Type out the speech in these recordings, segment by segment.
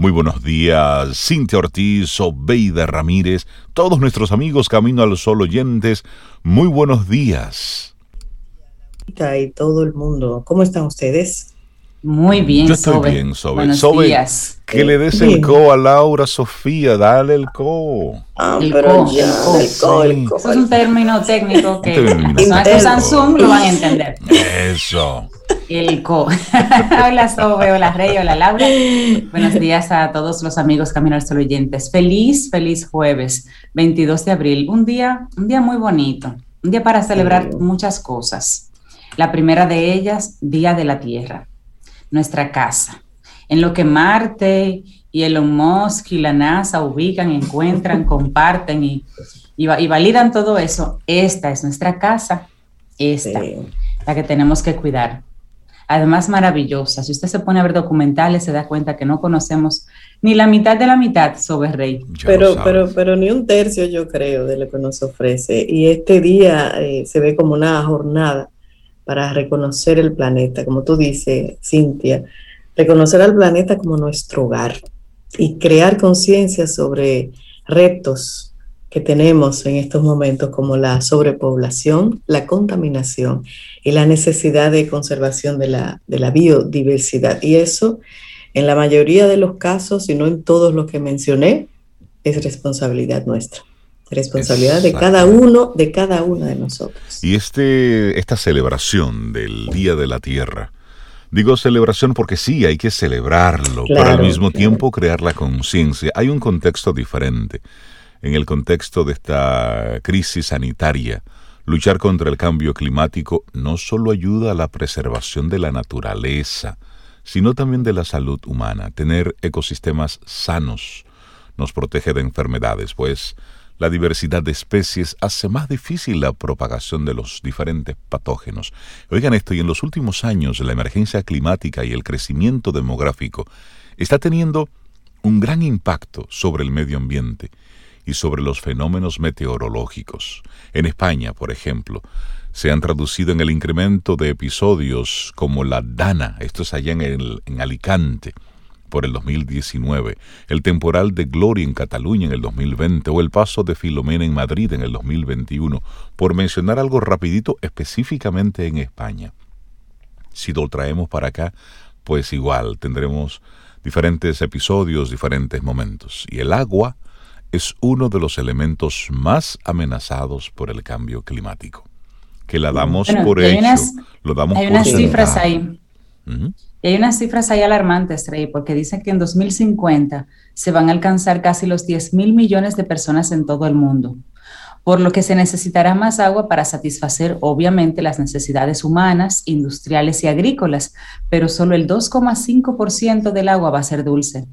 Muy buenos días, Cintia Ortiz, Obeida Ramírez, todos nuestros amigos Camino al Sol oyentes, muy buenos días. Y todo el mundo, ¿cómo están ustedes? Muy bien, Yo estoy bien, Sobe. Buenos Sobe, días. que le des el co a Laura Sofía, dale el co. Ah, el pero co, ya, el co, el co. Eso es un término técnico que los Samsung lo van a entender. Eso. El co. hola Sobe, hola Rey, hola Laura. Buenos días a todos los amigos Camino al Sol oyentes. Feliz, feliz jueves, 22 de abril. Un día, un día muy bonito. Un día para celebrar muchas cosas. La primera de ellas, Día de la Tierra nuestra casa. En lo que Marte y Elon Musk y la NASA ubican, encuentran, comparten y, y, validan todo eso, esta es nuestra casa, esta, la que tenemos que cuidar. Además, maravillosa. Si usted se pone a ver documentales, se da cuenta que no conocemos ni la mitad de la mitad sobre Rey. pero, pero, pero ni un tercio, yo creo, de lo que nos ofrece. Y este día eh, se ve como una jornada para reconocer el planeta, como tú dices, Cintia, reconocer al planeta como nuestro hogar y crear conciencia sobre retos que tenemos en estos momentos como la sobrepoblación, la contaminación y la necesidad de conservación de la, de la biodiversidad. Y eso, en la mayoría de los casos, y no en todos los que mencioné, es responsabilidad nuestra responsabilidad de cada uno, de cada una de nosotros. Y este, esta celebración del Día de la Tierra, digo celebración porque sí, hay que celebrarlo, pero al mismo tiempo crear la conciencia. Hay un contexto diferente. En el contexto de esta crisis sanitaria, luchar contra el cambio climático no solo ayuda a la preservación de la naturaleza, sino también de la salud humana. Tener ecosistemas sanos nos protege de enfermedades, pues la diversidad de especies hace más difícil la propagación de los diferentes patógenos. Oigan esto, y en los últimos años la emergencia climática y el crecimiento demográfico está teniendo un gran impacto sobre el medio ambiente y sobre los fenómenos meteorológicos. En España, por ejemplo, se han traducido en el incremento de episodios como la Dana, esto es allá en, Alicante, por el 2019, el temporal de Gloria en Cataluña en el 2020 o el paso de Filomena en Madrid en el 2021, por mencionar algo rapidito específicamente en España. Si lo traemos para acá, pues igual tendremos diferentes episodios, diferentes momentos. Y el agua es uno de los elementos más amenazados por el cambio climático. Que la damos por hecho, lo damos hay unas cifras ahí. Y hay unas cifras ahí alarmantes, Rey, porque dicen que en 2050 se van a alcanzar casi los 10 mil millones de personas en todo el mundo, por lo que se necesitará más agua para satisfacer, obviamente, las necesidades humanas, industriales y agrícolas, pero solo el 2,5% del agua va a ser dulce.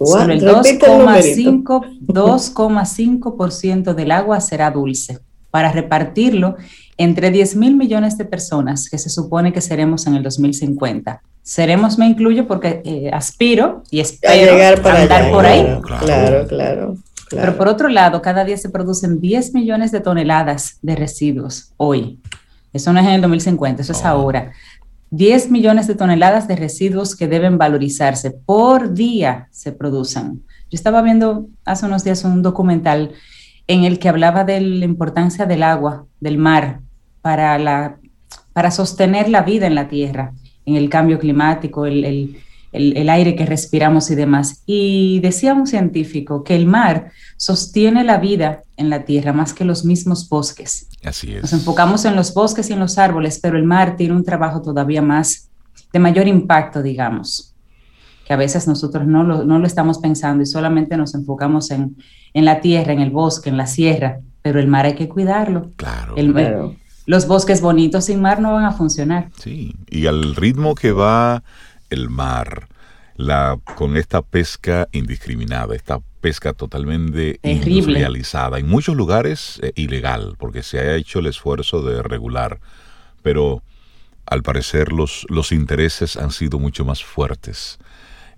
Solo el 2,5% del agua será dulce. Para repartirlo entre 10 mil millones de personas que se supone que seremos en el 2050. Seremos, me incluyo, porque eh, aspiro y espero llegar para andar por ahí. Claro, claro, Pero por otro lado, cada día se producen 10 millones de toneladas de residuos hoy. Eso no es en el 2050, eso es ahora. 10 millones de toneladas de residuos que deben valorizarse por día se producen. Yo estaba viendo hace unos días un documental en el que hablaba de la importancia del agua, del mar, para, la, para sostener la vida en la Tierra, en el cambio climático, el, aire que respiramos y demás. Y decía un científico que el mar sostiene la vida en la Tierra más que los mismos bosques. Así es. Nos enfocamos en los bosques y en los árboles, pero el mar tiene un trabajo todavía más de mayor impacto, digamos, que a veces nosotros no lo, no lo estamos pensando y solamente nos enfocamos en, en la tierra, en el bosque, en la sierra, pero el mar hay que cuidarlo. Claro. Los bosques bonitos sin mar no van a funcionar. Sí, y al ritmo que va el mar, la, con esta pesca indiscriminada, esta pesca totalmente industrializada, en muchos lugares eh, ilegal, porque se ha hecho el esfuerzo de regular, pero al parecer los, los intereses han sido mucho más fuertes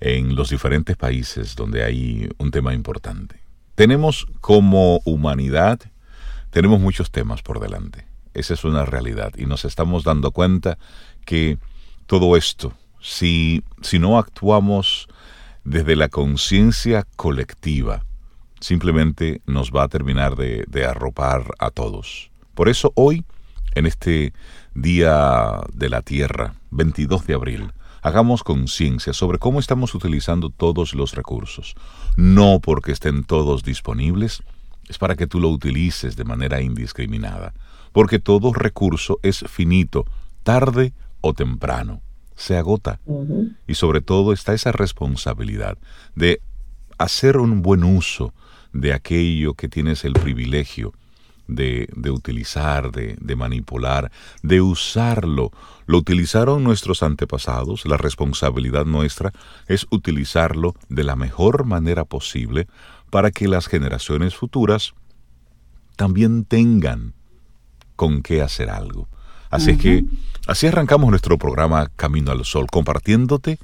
en los diferentes países donde hay un tema importante. Tenemos como humanidad, tenemos muchos temas por delante. Esa es una realidad y nos estamos dando cuenta que todo esto si, si no actuamos desde la conciencia colectiva, simplemente nos va a terminar de, de, arropar a todos. Por eso hoy, en este Día de la Tierra, 22 de abril, hagamos conciencia sobre cómo estamos utilizando todos los recursos. No porque estén todos disponibles, es para que tú lo utilices de manera indiscriminada, porque todo recurso es finito, tarde o temprano, se agota. Y sobre todo está esa responsabilidad de hacer un buen uso de aquello que tienes el privilegio de, de utilizar, de, de manipular, de usarlo. Lo utilizaron nuestros antepasados, la responsabilidad nuestra es utilizarlo de la mejor manera posible para que las generaciones futuras también tengan con qué hacer algo. Así que así arrancamos nuestro programa Camino al Sol, compartiéndote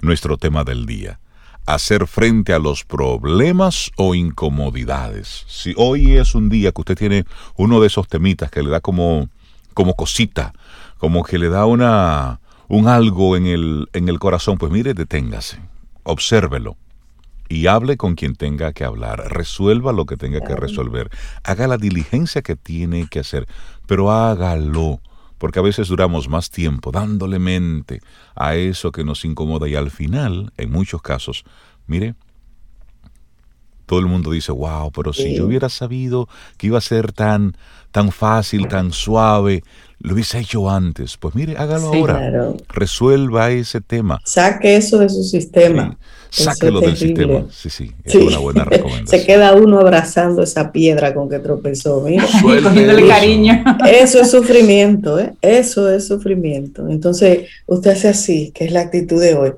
nuestro tema del día. Hacer frente a los problemas o incomodidades. Si hoy es un día que usted tiene uno de esos temitas que le da como, como cosita, como que le da una, un algo en el, en el corazón, pues mire, deténgase, obsérvelo y hable con quien tenga que hablar, resuelva lo que tenga que resolver, haga la diligencia que tiene que hacer, pero hágalo, porque a veces duramos más tiempo dándole mente a eso que nos incomoda y al final, en muchos casos, mire, todo el mundo dice, wow, pero si yo hubiera sabido que iba a ser tan, tan fácil, tan suave, lo hubiese hecho antes. Pues mire, hágalo ahora. Resuelva ese tema. Saque eso de su sistema. Sáquelo del sistema. Sí, sí, es una buena recomendación. Se queda uno abrazando esa piedra con que tropezó. Mira. Cogiéndole cariño. Eso es sufrimiento, ¿eh? Eso es sufrimiento. Entonces, usted hace así, que es la actitud de hoy.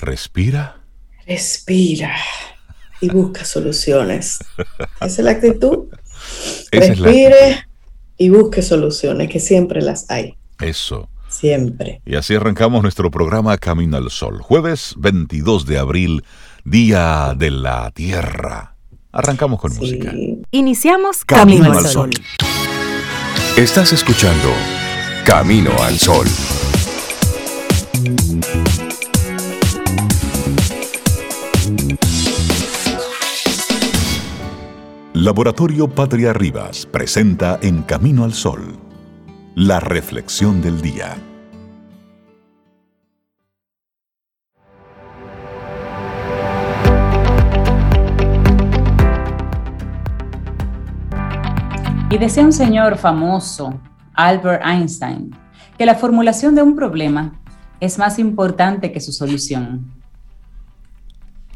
Respira. Respira. Y busca soluciones. Esa es la actitud. Respire y busque soluciones, que siempre las hay. Eso. Siempre. Y así arrancamos nuestro programa Camino al Sol. Jueves 22 de abril, Día de la Tierra. Arrancamos con música. Iniciamos Camino, al Sol. Estás escuchando Camino al Sol. Laboratorio Patria Rivas presenta En Camino al Sol, la reflexión del día. Y decía un señor famoso, Albert Einstein, que la formulación de un problema es más importante que su solución.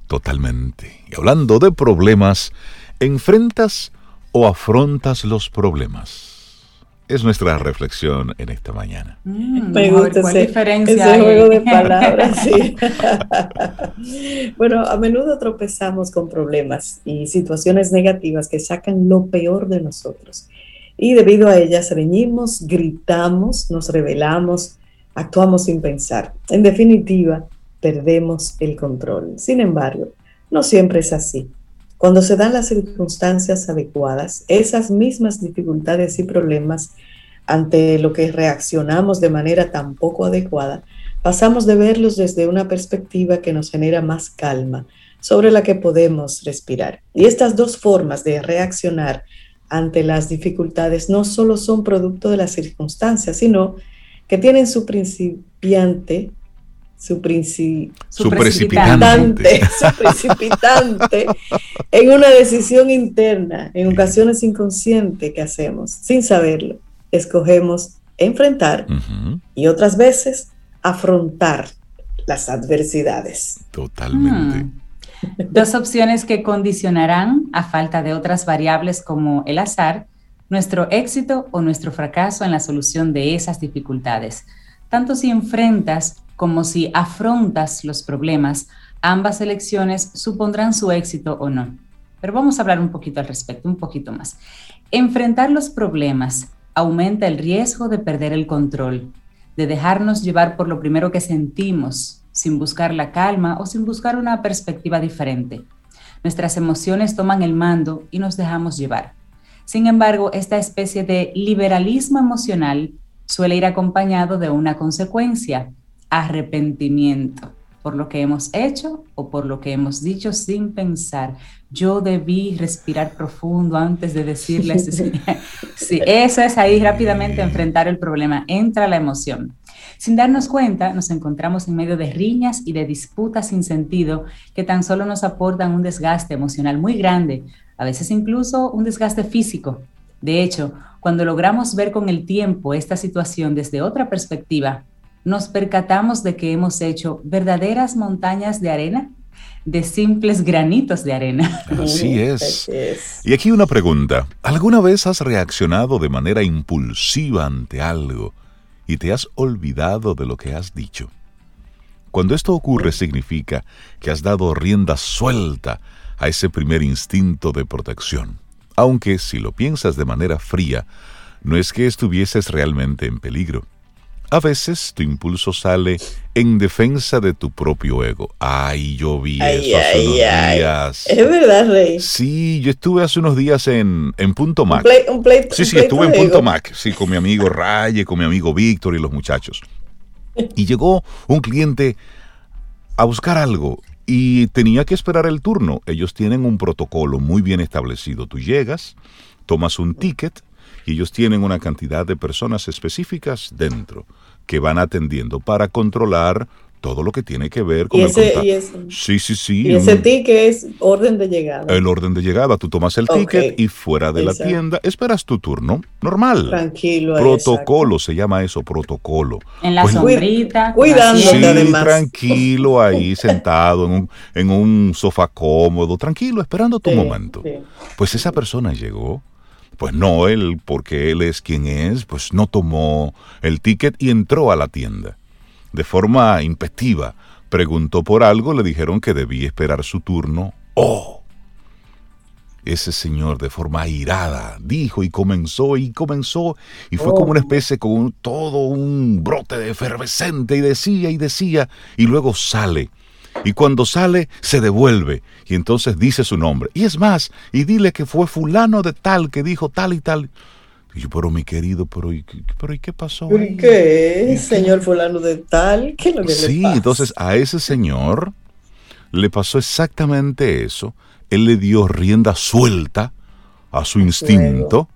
Totalmente. Y hablando de problemas, ¿Enfrentas o afrontas los problemas? Es nuestra reflexión en esta mañana. Mm, Me gusta ese, diferencia ese juego de palabras. Sí. bueno, a menudo tropezamos con problemas y situaciones negativas que sacan lo peor de nosotros. Y debido a ellas reñimos, gritamos, nos rebelamos, actuamos sin pensar. En definitiva, perdemos el control. Sin embargo, no siempre es así. Cuando se dan las circunstancias adecuadas, esas mismas dificultades y problemas ante lo que reaccionamos de manera tan poco adecuada, pasamos de verlos desde una perspectiva que nos genera más calma, sobre la que podemos respirar. Y estas dos formas de reaccionar ante las dificultades no solo son producto de las circunstancias, sino que tienen su principiante su, su, precipitante, su precipitante en una decisión interna, en ocasiones inconsciente que hacemos, sin saberlo. Escogemos enfrentar y otras veces afrontar las adversidades. Totalmente. Hmm. Dos opciones que condicionarán, a falta de otras variables como el azar, nuestro éxito o nuestro fracaso en la solución de esas dificultades. Tanto si enfrentas como si afrontas los problemas, ambas elecciones supondrán su éxito o no. Pero vamos a hablar un poquito al respecto, un poquito más. Enfrentar los problemas aumenta el riesgo de perder el control, de dejarnos llevar por lo primero que sentimos, sin buscar la calma o sin buscar una perspectiva diferente. Nuestras emociones toman el mando y nos dejamos llevar. Sin embargo, esta especie de liberalismo emocional suele ir acompañado de una consecuencia, arrepentimiento por lo que hemos hecho o por lo que hemos dicho sin pensar. Yo debí respirar profundo antes de decirle sí, eso es ahí rápidamente enfrentar el problema. Entra la emoción. Sin darnos cuenta, nos encontramos en medio de riñas y de disputas sin sentido que tan solo nos aportan un desgaste emocional muy grande, a veces incluso un desgaste físico. De hecho, cuando logramos ver con el tiempo esta situación desde otra perspectiva, nos percatamos de que hemos hecho verdaderas montañas de arena de simples granitos de arena. Así es. Y aquí una pregunta. ¿Alguna vez has reaccionado de manera impulsiva ante algo y te has olvidado de lo que has dicho? Cuando esto ocurre significa que has dado rienda suelta a ese primer instinto de protección. Aunque si lo piensas de manera fría, no es que estuvieses realmente en peligro a veces tu impulso sale en defensa de tu propio ego. Ay, yo vi eso hace unos días. Es verdad, Rey. Sí, yo estuve hace unos días en, en Punto Mac. Un play, sí, sí, estuve en Punto Mac. Sí, con mi amigo Raye, con mi amigo Víctor y los muchachos. Y llegó un cliente a buscar algo y tenía que esperar el turno. Ellos tienen un protocolo muy bien establecido. Tú llegas, tomas un ticket y ellos tienen una cantidad de personas específicas dentro que van atendiendo para controlar todo lo que tiene que ver con el contacto. sí, sí, sí. Y ese ticket es orden de llegada. El orden de llegada. Tú tomas el ticket y fuera de la tienda esperas tu turno normal. Tranquilo. Protocolo, se llama eso, protocolo. En la pues, sombrita. Cuidándote sí, tranquilo ahí, sentado en un, en un sofá cómodo, tranquilo, esperando tu momento. Pues esa persona llegó pues no, él, porque él es quien es, pues no tomó el ticket y entró a la tienda. De forma impectiva, preguntó por algo, le dijeron que debía esperar su turno. ¡Oh! Ese señor de forma irada dijo y comenzó y comenzó y fue como una oh. especie con todo un brote de efervescente y decía y decía y luego sale y cuando sale se devuelve y entonces dice su nombre. Y es más, y dile que fue fulano de tal que dijo tal y tal. Y yo, pero mi querido, pero ¿y, pero, ¿y qué pasó? ¿Por qué, señor fulano de tal? ¿Qué lo que sí, entonces a ese señor le pasó exactamente eso. Él le dio rienda suelta a su instinto.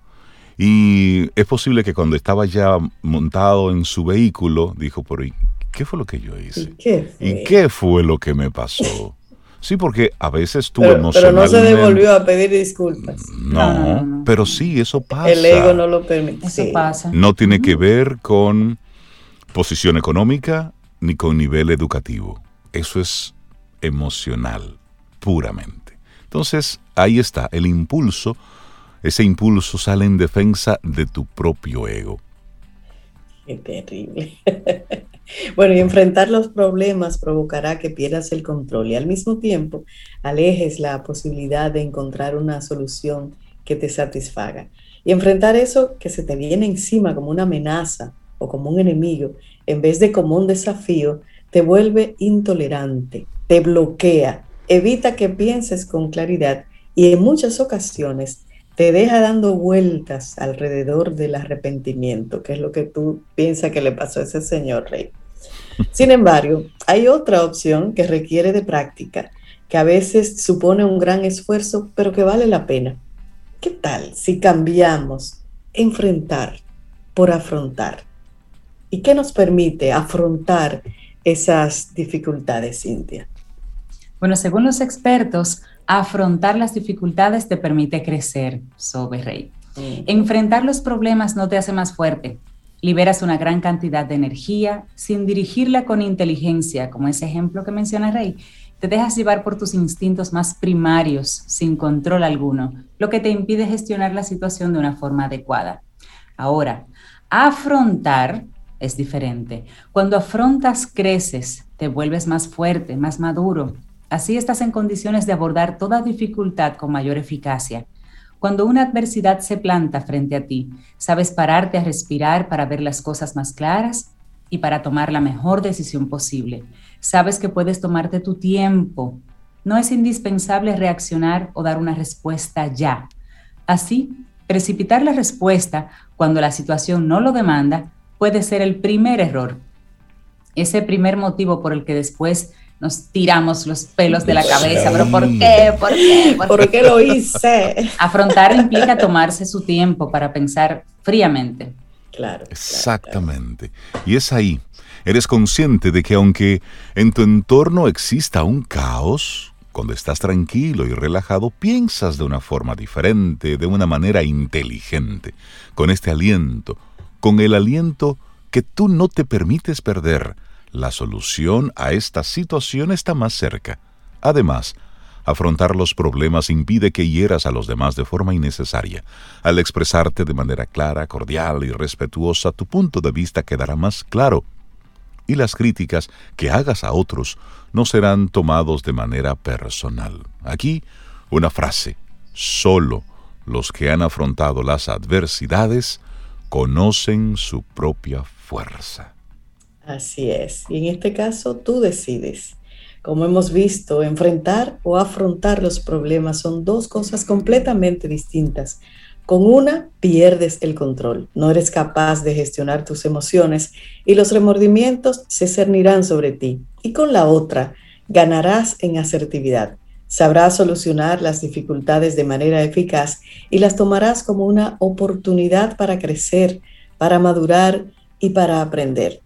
Y es posible que cuando estaba ya montado en su vehículo, dijo, pero ¿y ¿qué fue lo que yo hice? ¿Y qué fue, lo que me pasó? Sí, porque a veces tú pero, Pero no se devolvió a pedir disculpas. No, pero sí, eso pasa. El ego no lo permite. Eso pasa. No tiene que ver con posición económica ni con nivel educativo. Eso es emocional, puramente. Entonces, ahí está, el impulso, ese impulso sale en defensa de tu propio ego. Qué terrible. Bueno, y enfrentar los problemas provocará que pierdas el control y al mismo tiempo alejes la posibilidad de encontrar una solución que te satisfaga. Y enfrentar eso que se te viene encima como una amenaza o como un enemigo, en vez de como un desafío, te vuelve intolerante, te bloquea, evita que pienses con claridad y en muchas ocasiones te deja dando vueltas alrededor del arrepentimiento, que es lo que tú piensas que le pasó a ese señor rey. Sin embargo, hay otra opción que requiere de práctica, que a veces supone un gran esfuerzo, pero que vale la pena. ¿Qué tal si cambiamos enfrentar por afrontar? ¿Y qué nos permite afrontar esas dificultades, Cintia? Bueno, según los expertos, afrontar las dificultades te permite crecer, Sobe Rey. Enfrentar los problemas no te hace más fuerte. Liberas una gran cantidad de energía sin dirigirla con inteligencia, como ese ejemplo que menciona Rey. Te dejas llevar por tus instintos más primarios, sin control alguno, lo que te impide gestionar la situación de una forma adecuada. Ahora, afrontar es diferente. Cuando afrontas, creces, te vuelves más fuerte, más maduro, Así estás en condiciones de abordar toda dificultad con mayor eficacia. Cuando una adversidad se planta frente a ti, sabes pararte a respirar para ver las cosas más claras y para tomar la mejor decisión posible. Sabes que puedes tomarte tu tiempo. No es indispensable reaccionar o dar una respuesta ya. Así, precipitar la respuesta cuando la situación no lo demanda puede ser el primer error ese primer motivo por el que después nos tiramos los pelos de la cabeza, pero ¿por qué? ¿Por qué? ¿Por, qué lo hice? Afrontar implica tomarse su tiempo para pensar fríamente. Claro. Exactamente. Y es ahí, eres consciente de que aunque en tu entorno exista un caos, cuando estás tranquilo y relajado, piensas de una forma diferente, de una manera inteligente, con este aliento, con el aliento que tú no te permites perder. La solución a esta situación está más cerca. Además, afrontar los problemas impide que hieras a los demás de forma innecesaria. Al expresarte de manera clara, cordial y respetuosa, tu punto de vista quedará más claro y las críticas que hagas a otros no serán tomados de manera personal. Aquí una frase. Solo los que han afrontado las adversidades conocen su propia fuerza. Así es. Y en este caso tú decides. Como hemos visto, enfrentar o afrontar los problemas son dos cosas completamente distintas. Con una pierdes el control, no eres capaz de gestionar tus emociones y los remordimientos se cernirán sobre ti. Y con la otra ganarás en asertividad, sabrás solucionar las dificultades de manera eficaz y las tomarás como una oportunidad para crecer, para madurar y para aprender.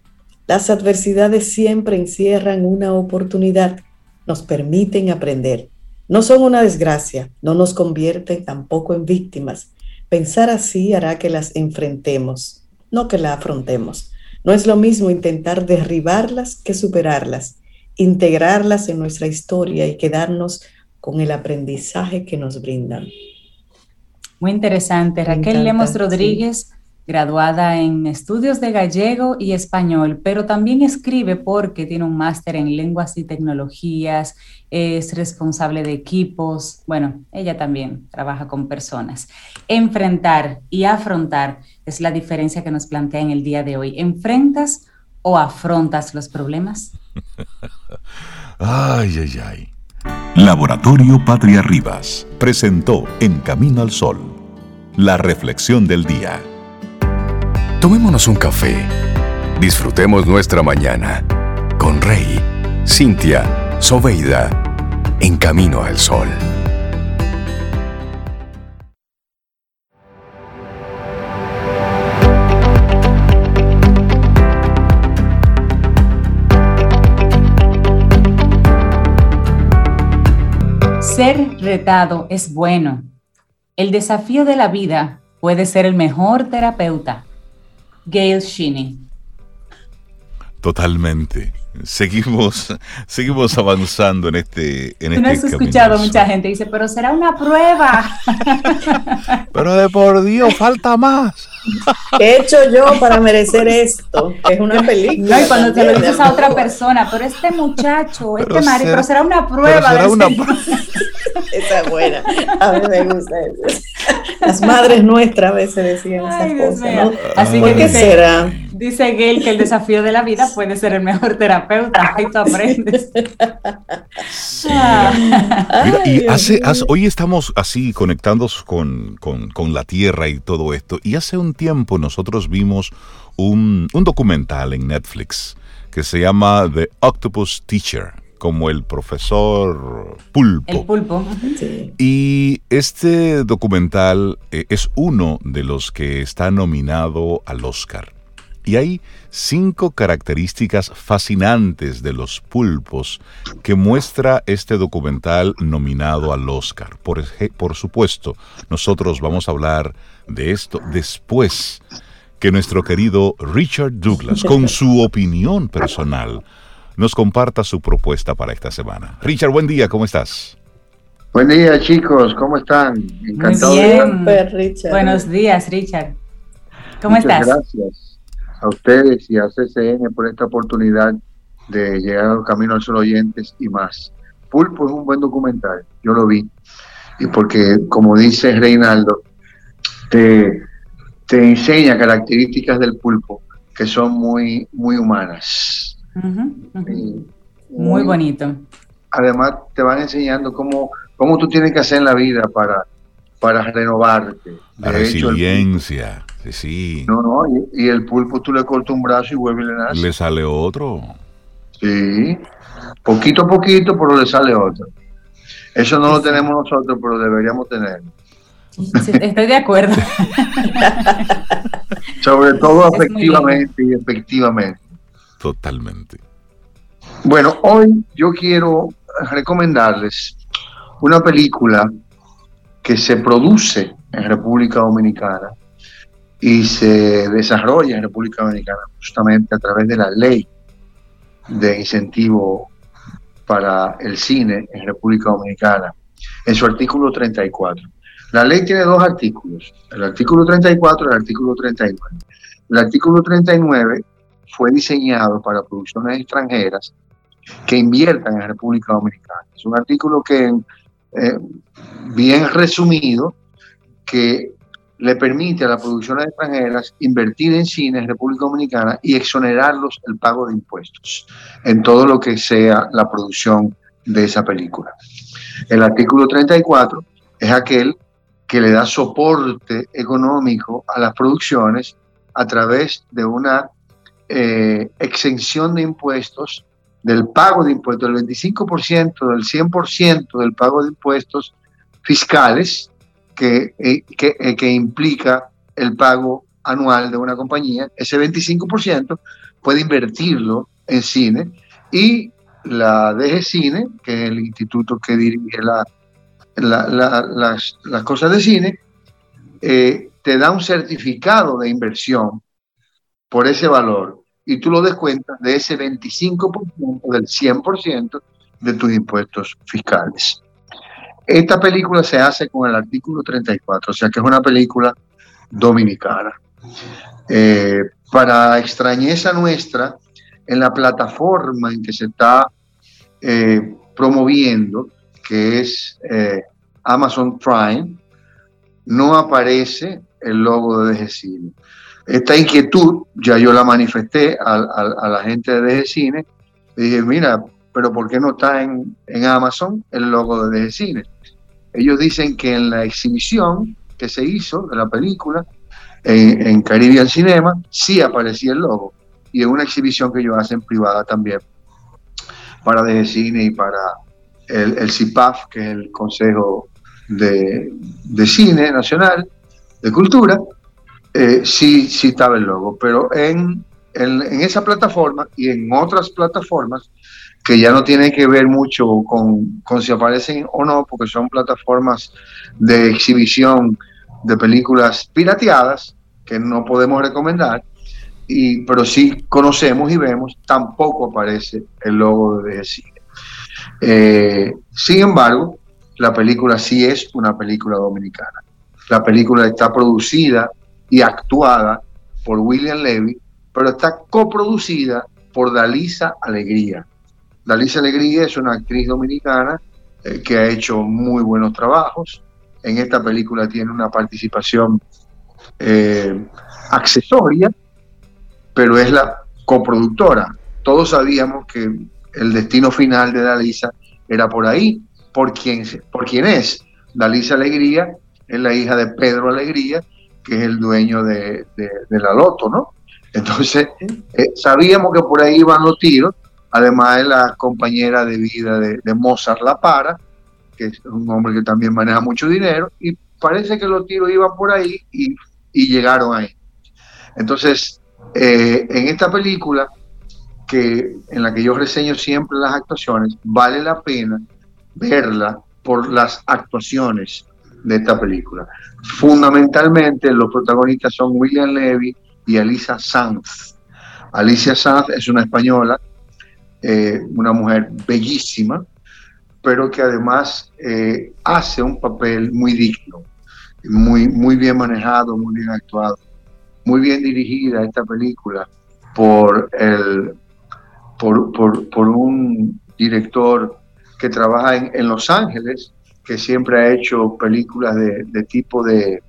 Las adversidades siempre encierran una oportunidad, nos permiten aprender. No son una desgracia, no nos convierten tampoco en víctimas Pensar así hará que las enfrentemos, no que la afrontemos. No es lo mismo intentar derribarlas que superarlas, integrarlas en nuestra historia y quedarnos con el aprendizaje que nos brindan. Muy interesante. Raquel Lemos Rodríguez graduada en estudios de gallego y español, pero también escribe porque tiene un máster en lenguas y tecnologías, es responsable de equipos, bueno, ella también trabaja con personas. Enfrentar y afrontar es la diferencia que nos plantea en el día de hoy. ¿Enfrentas o afrontas los problemas? ay, ay, ay. Laboratorio Patria Rivas presentó En Camino al Sol, la reflexión del día. Tomémonos un café. Disfrutemos nuestra mañana con Rey, Cintia, Soveida, en camino al sol. Ser retado es bueno. El desafío de la vida puede ser el mejor terapeuta Gail Shinny. Totalmente. Seguimos, seguimos avanzando en este, en Tú no has escuchado mucha gente dice, pero será una prueba. pero de por Dios, falta más. ¿Qué he hecho yo para merecer esto? Es una película. No, y cuando te lo dices a otra persona, pero este muchacho, este marido, pero será una prueba. Será una Esa es buena. A mí me gusta eso. Las madres nuestras a veces decían esas cosas, ¿no? Así que qué será? Dice Gail que el desafío de la vida puede ser el mejor terapeuta. Ahí tú aprendes. Mira, y hace, hoy estamos así conectados con, con, con, la tierra y todo esto. Y hace un tiempo nosotros vimos un, un documental en Netflix que se llama The Octopus Teacher como el profesor Pulpo. El Pulpo. Y este documental eh, es uno de los que está nominado al Oscar. Y hay cinco características fascinantes de los pulpos que muestra este documental nominado al Oscar. Por, por supuesto, nosotros vamos a hablar de esto después que nuestro querido Richard Douglas, con su opinión personal, nos comparta su propuesta para esta semana. Richard, buen día, ¿cómo estás? Buen día, chicos, ¿cómo están? Encantado bien. Richard. Buenos días, Richard. ¿Cómo Muchas Gracias a ustedes y a CCN por esta oportunidad de llegar al Camino al Sol Oyentes y más. Pulpo es un buen documental, yo lo vi. Y porque, como dice Reinaldo, te, te enseña características del pulpo que son muy, muy humanas muy, bonito. Además, te van enseñando cómo, cómo tú tienes que hacer en la vida para, para renovarte. La resiliencia, sí, No, no, y, el pulpo tú le cortas un brazo y vuelve y le nace. Le sale otro. Sí, poquito a poquito, pero le sale otro. Eso no lo tenemos nosotros, pero deberíamos tenerlo. estoy de acuerdo. Sobre todo efectivamente y efectivamente. Totalmente. Bueno, hoy yo quiero recomendarles una película que se produce en República Dominicana y se desarrolla en República Dominicana justamente a través de la ley de incentivo para el cine en República Dominicana, en su artículo 34. La ley tiene dos artículos, el artículo 34 y el artículo 39. El artículo 39 fue diseñado para producciones extranjeras que inviertan en República Dominicana. Es un artículo que, eh, bien resumido, que le permite a las producciones extranjeras invertir en cine en República Dominicana y exonerarlos el pago de impuestos en todo lo que sea la producción de esa película. El artículo 34 es aquel que le da soporte económico a las producciones a través de una eh, exención de impuestos, del pago de impuestos, del 25%, del 100% del pago de impuestos fiscales que, eh, eh, que, implica el pago anual de una compañía, ese 25% puede invertirlo en cine y la DG Cine, que es el instituto que dirige la, las, cosas de cine, te da un certificado de inversión por ese valor y tú lo descuentas de ese 25% del 100% de tus impuestos fiscales. Esta película se hace con el artículo 34, o sea que es una película dominicana. Eh, para extrañeza nuestra, en la plataforma en que se está eh, promoviendo, que es eh, Amazon Prime, no aparece el logo de DGCine. Esta inquietud ya yo la manifesté a, la gente de DGCine. Dije, mira, pero ¿por qué no está en, Amazon el logo de DGCine? Ellos dicen que en la exhibición que se hizo de la película en, en Caribbean Cinema sí aparecía el logo. Y en una exhibición que ellos hacen privada también para DGCine y para el, el CIPAF, que es el Consejo de, de Cine Nacional, de Cultura, eh, sí, sí estaba el logo, pero en, en, esa plataforma y en otras plataformas que ya no tienen que ver mucho con, con si aparecen o no, porque son plataformas de exhibición de películas pirateadas que no podemos recomendar, y, pero sí conocemos y vemos, tampoco aparece el logo de cine. Eh, sin embargo, la película sí es una película dominicana. La película está producida y actuada por William Levy, pero está coproducida por Dalisa Alegría. Dalisa Alegría es una actriz dominicana eh, que ha hecho muy buenos trabajos. En esta película tiene una participación eh, accesoria, pero es la coproductora. Todos sabíamos que el destino final de Dalisa era por ahí, por quién, por quién es. Dalisa Alegría es la hija de Pedro Alegría, que es el dueño de, la Loto, ¿no? Entonces, eh, sabíamos que por ahí iban los tiros, además de la compañera de vida de, Mozart La Para, que es un hombre que también maneja mucho dinero, y parece que los tiros iban por ahí y, llegaron ahí. Entonces, eh, en esta película, que, en la que yo reseño siempre las actuaciones, vale la pena verla por las actuaciones de esta película. Fundamentalmente los protagonistas son William Levy y Alicia Sanz. Alicia Sanz es una española, eh, una mujer bellísima, pero que además eh, hace un papel muy digno, muy, muy bien manejado, muy bien actuado, muy bien dirigida esta película por, el, por, por, un director que trabaja en Los Ángeles que siempre ha hecho películas de, tipo de,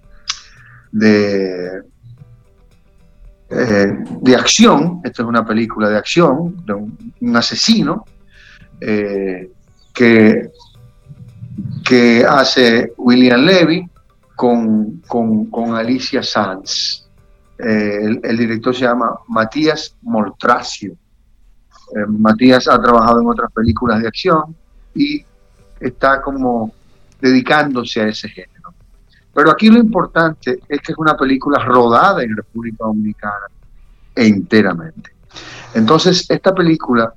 eh, de, acción. Esta es una película de acción, de un, asesino eh, que, que hace William Levy con, con, Alicia Sanz. Eh, el, director se llama Matías Moltracio. Matías ha trabajado en otras películas de acción y está como dedicándose a ese género. Pero aquí lo importante es que es una película rodada en República Dominicana enteramente. Entonces, esta película,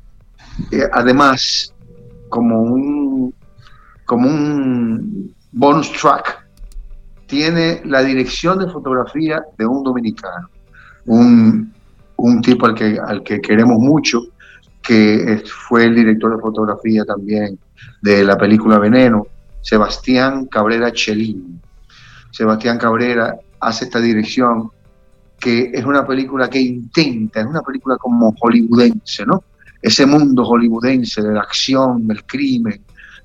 eh, además, como un, como un bonus track, tiene la dirección de fotografía de un dominicano, un, un tipo al que, al que queremos mucho, que fue el director de fotografía también de la película Veneno, Sebastián Cabrera Chelín. Sebastián Cabrera hace esta dirección que es una película que intenta, es una película como hollywoodense, ¿no? Ese mundo hollywoodense de la acción, del crimen,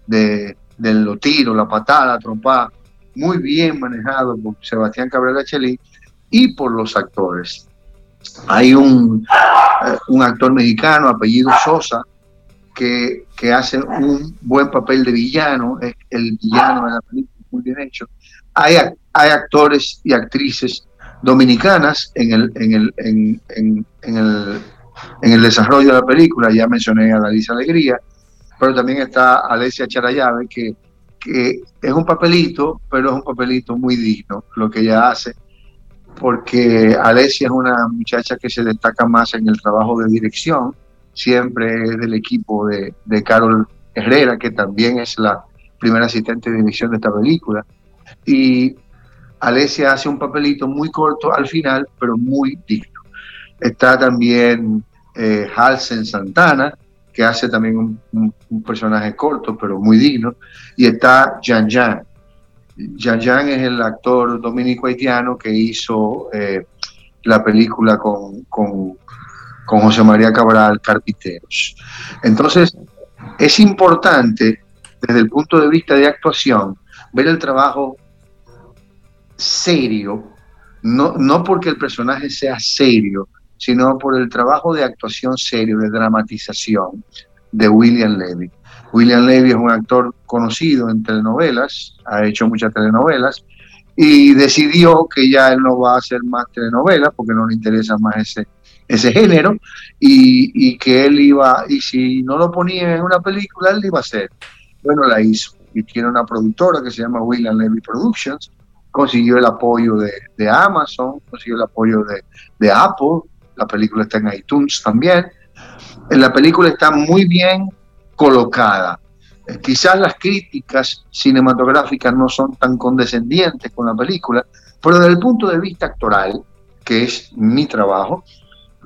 de, del tiro, la patada, la trompa, muy bien manejado por Sebastián Cabrera Chelín y por los actores. Hay un, eh, un actor mexicano, apellido Sosa, que, que, hace un buen papel de villano, es el villano de la película, muy bien hecho. Hay, hay actores y actrices dominicanas en el, desarrollo de la película, ya mencioné a Dalisa Alegría, pero también está Alesia Charayave, que, que es un papelito, pero es un papelito muy digno lo que ella hace porque Alesia es una muchacha que se destaca más en el trabajo de dirección, siempre es del equipo de, de Carol Herrera, que también es la primera asistente de dirección de esta película. Y Alesia hace un papelito muy corto al final, pero muy digno. Está también eh, Halsen Santana, que hace también un, personaje corto, pero muy digno. Y está Jan Jan, Jan Jan es el actor dominico haitiano que hizo eh, la película con, con, José María Cabral, Carpiteros. Entonces, es importante desde el punto de vista de actuación ver el trabajo serio, no, no porque el personaje sea serio, sino por el trabajo de actuación serio, de dramatización de William Levy. William Levy es un actor conocido en telenovelas, ha hecho muchas telenovelas y decidió que ya él no va a hacer más telenovelas porque no le interesa más ese, ese género y, que él iba, y si no lo ponía en una película, él iba a hacer. Bueno, la hizo y tiene una productora que se llama William Levy Productions, consiguió el apoyo de, Amazon, consiguió el apoyo de, Apple, la película está en iTunes también. En la película está muy bien colocada. Eh, quizás las críticas cinematográficas no son tan condescendientes con la película, pero desde el punto de vista actoral, que es mi trabajo,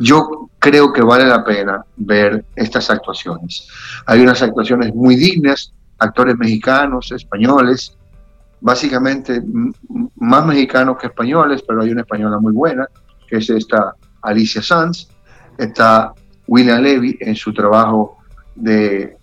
yo creo que vale la pena ver estas actuaciones. Hay unas actuaciones muy dignas, actores mexicanos, españoles, básicamente más mexicanos que españoles, pero hay una española muy buena, que es esta Alicia Sanz, está William Levy en su trabajo de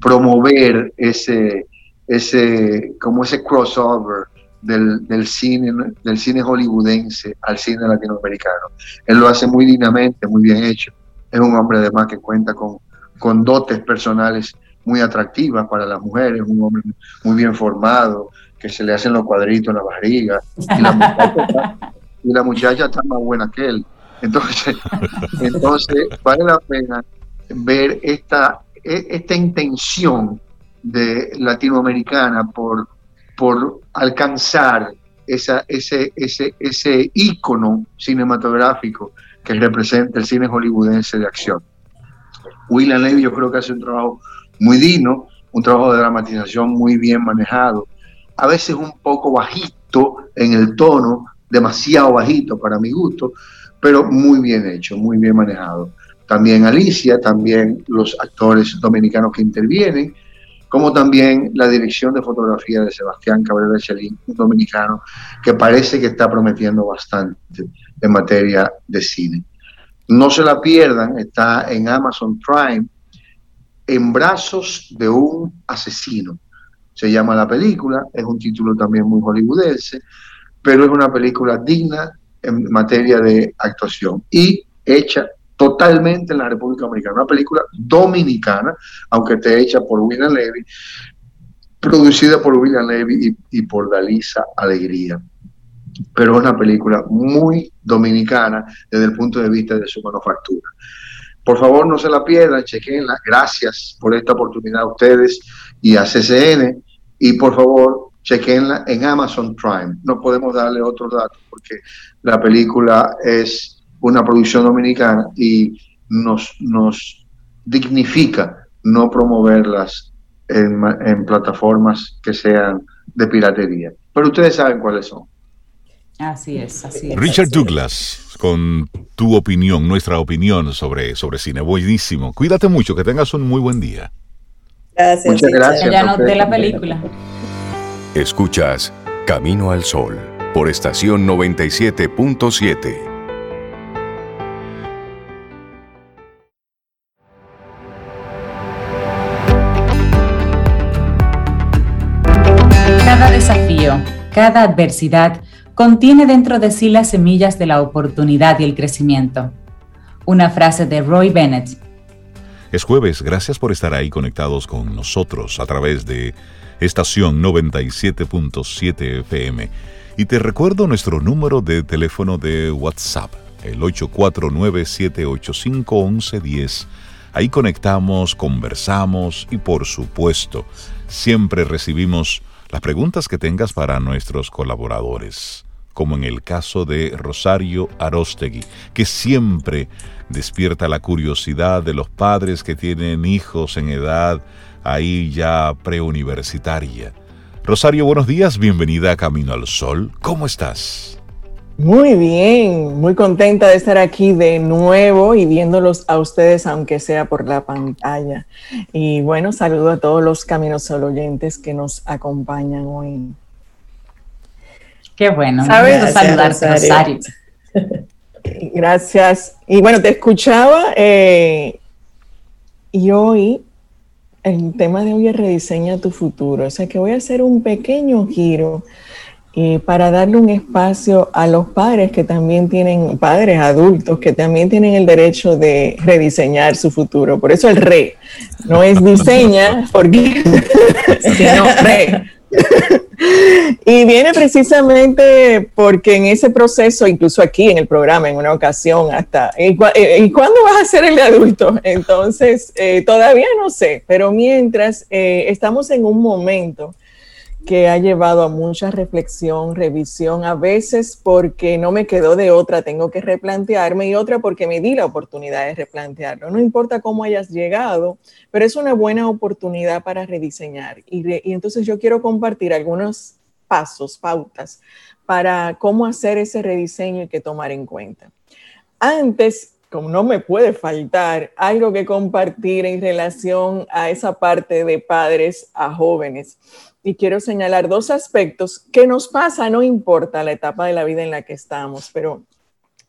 promover ese, ese, como ese crossover del, cine, del cine hollywoodense al cine latinoamericano. Él lo hace muy dignamente, muy bien hecho. Es un hombre además que cuenta con dotes personales muy atractivas para las mujeres, un hombre muy bien formado, que se le hacen los cuadritos en la barriga, y la muchacha, y la muchacha está más buena que él. Entonces, entonces vale la pena ver esta, e, esta intención de latinoamericana por, por alcanzar esa, ese, ese, ese ícono cinematográfico que representa el cine hollywoodense de acción. William Levy yo creo que hace un trabajo muy digno, un trabajo de dramatización muy bien manejado, a veces un poco bajito en el tono, demasiado bajito para mi gusto, pero muy bien hecho, muy bien manejado también Alicia, también los actores dominicanos que intervienen, como también la dirección de fotografía de Sebastián Cabrera Chalín, un dominicano que parece que está prometiendo bastante en materia de cine. No se la pierdan, está en Amazon Prime, En brazos de un asesino. Se llama la película, es un título también muy hollywoodense, pero es una película digna en materia de actuación y hecha totalmente en la República Dominicana, una película dominicana, aunque esté hecha por William Levy, producida por William Levy y, por Dalisa Alegría. Pero es una película muy dominicana desde el punto de vista de su manufactura. Por favor, no se la pierdan, chequenla. Gracias por esta oportunidad a ustedes y a CCN. Y por favor, chequenla en Amazon Prime. No podemos darle otros datos porque la película es una producción dominicana y nos, nos dignifica no promoverlas en, plataformas que sean de piratería. Pero ustedes saben cuáles son. Así es, así es. Richard Douglas, con tu opinión, nuestra opinión sobre, sobre cine. Buenísimo. Cuídate mucho, que tengas un muy buen día. Gracias. Muchas gracias. Ya noté la película. Escuchas Camino al Sol por estación 97.7. Cada desafío, cada adversidad contiene dentro de sí las semillas de la oportunidad y el crecimiento. Una frase de Roy Bennett. Es jueves, gracias por estar ahí conectados con nosotros a través de estación 97.7 FM. Y te recuerdo nuestro número de teléfono de WhatsApp, el 849-785-1110. Ahí conectamos, conversamos y por supuesto, siempre recibimos las preguntas que tengas para nuestros colaboradores, como en el caso de Rosario Arostegui, que siempre despierta la curiosidad de los padres que tienen hijos en edad ahí ya preuniversitaria. Rosario, buenos días, bienvenida a Camino al Sol. ¿Cómo estás? Muy bien, muy contenta de estar aquí de nuevo y viéndolos a ustedes, aunque sea por la pantalla. Y bueno, saludo a todos los Caminos Sol oyentes que nos acompañan hoy. Qué bueno, ¿Sabes? saludar, Rosario. Gracias. Y bueno, te escuchaba eh, y hoy el tema de hoy es rediseña tu futuro. O sea que voy a hacer un pequeño giro eh, para darle un espacio a los padres que también tienen, padres adultos que también tienen el derecho de rediseñar su futuro. Por eso el re, no es diseña, porque, sino re. y viene precisamente porque en ese proceso, incluso aquí en el programa, en una ocasión, hasta, ¿y, cuándo vas a ser el de adulto? Entonces, eh, todavía no sé, pero mientras eh, estamos en un momento que ha llevado a mucha reflexión, revisión, a veces porque no me quedó de otra, tengo que replantearme y otra porque me di la oportunidad de replantearlo. No importa cómo hayas llegado, pero es una buena oportunidad para rediseñar. Y, y entonces yo quiero compartir algunos pasos, pautas para cómo hacer ese rediseño y que tomar en cuenta. Antes como no me puede faltar algo que compartir en relación a esa parte de padres a jóvenes y quiero señalar dos aspectos que nos pasa, no importa la etapa de la vida en la que estamos, pero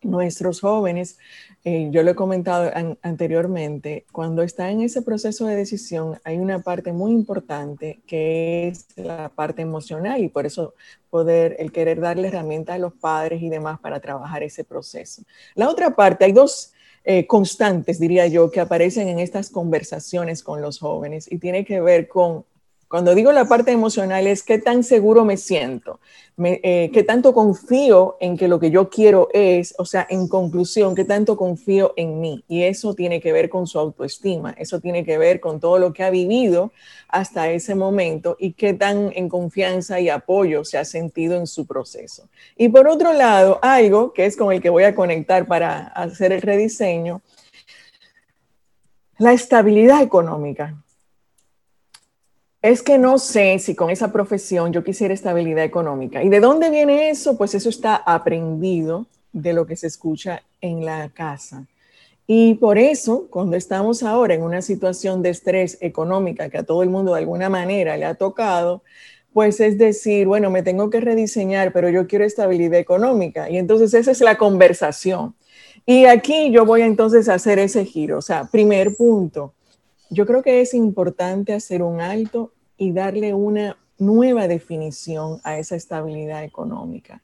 nuestros jóvenes, eh, yo lo he comentado anteriormente, cuando está en ese proceso de decisión hay una parte muy importante que es la parte emocional y por eso poder, el querer darle herramientas a los padres y demás para trabajar ese proceso. La otra parte, hay dos eh, constantes, diría yo, que aparecen en estas conversaciones con los jóvenes y tiene que ver con cuando digo la parte emocional es qué tan seguro me siento, eh, qué tanto confío en que lo que yo quiero es, o sea, en conclusión, qué tanto confío en mí. Y eso tiene que ver con su autoestima, eso tiene que ver con todo lo que ha vivido hasta ese momento y qué tan en confianza y apoyo se ha sentido en su proceso. Y por otro lado, algo que es con el que voy a conectar para hacer el rediseño, la estabilidad económica es que no sé si con esa profesión yo quisiera estabilidad económica. ¿Y de dónde viene eso? Pues eso está aprendido de lo que se escucha en la casa. Y por eso, cuando estamos ahora en una situación de estrés económica que a todo el mundo de alguna manera le ha tocado, pues es decir, bueno, me tengo que rediseñar, pero yo quiero estabilidad económica. Y entonces esa es la conversación. Y aquí yo voy entonces a hacer ese giro. O sea, primer punto, yo creo que es importante hacer un alto y darle una nueva definición a esa estabilidad económica.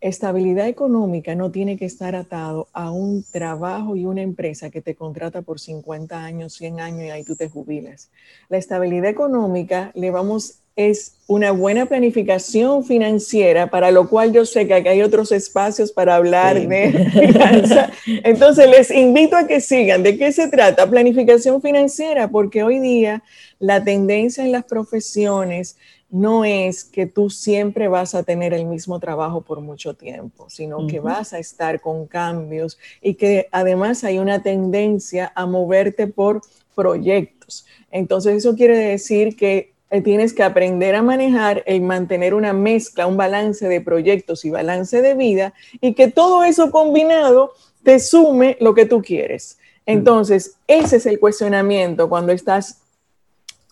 Estabilidad económica no tiene que estar atado a un trabajo y una empresa que te contrata por 50 años, 100 años y ahí tú te jubilas. La estabilidad económica le vamos es una buena planificación financiera, para lo cual yo sé que aquí hay otros espacios para hablar de finanzas. Entonces, les invito a que sigan. ¿De qué se trata? Planificación financiera, porque hoy día la tendencia en las profesiones no es que tú siempre vas a tener el mismo trabajo por mucho tiempo, sino que vas a estar con cambios y que además hay una tendencia a moverte por proyectos. Entonces eso quiere decir que tienes que aprender a manejar el mantener una mezcla, un balance de proyectos y balance de vida y que todo eso combinado te sume lo que tú quieres. Entonces, ese es el cuestionamiento cuando estás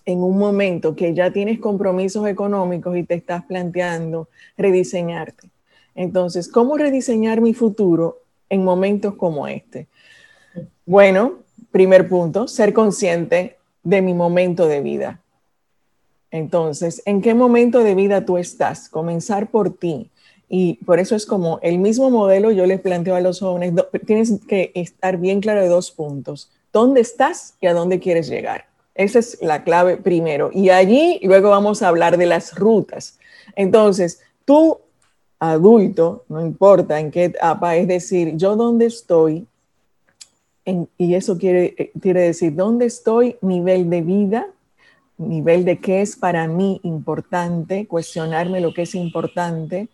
en un momento que ya tienes compromisos económicos y te estás planteando rediseñarte. Entonces, ¿cómo rediseñar mi futuro en momentos como este? Bueno, primer punto, ser consciente de mi momento de vida. Entonces, ¿en qué momento de vida tú estás? Comenzar por ti. Y por eso es como el mismo modelo yo les planteo a los jóvenes, tienes que estar bien claro de dos puntos. ¿Dónde estás y a dónde quieres llegar? Esa es la clave primero. Y allí luego vamos a hablar de las rutas. Entonces, tú, adulto, no importa en qué etapa, es decir, yo dónde estoy, y eso eh, quiere decir, dónde estoy, nivel de vida, nivel de qué es para mí importante, cuestionarme lo que es importante,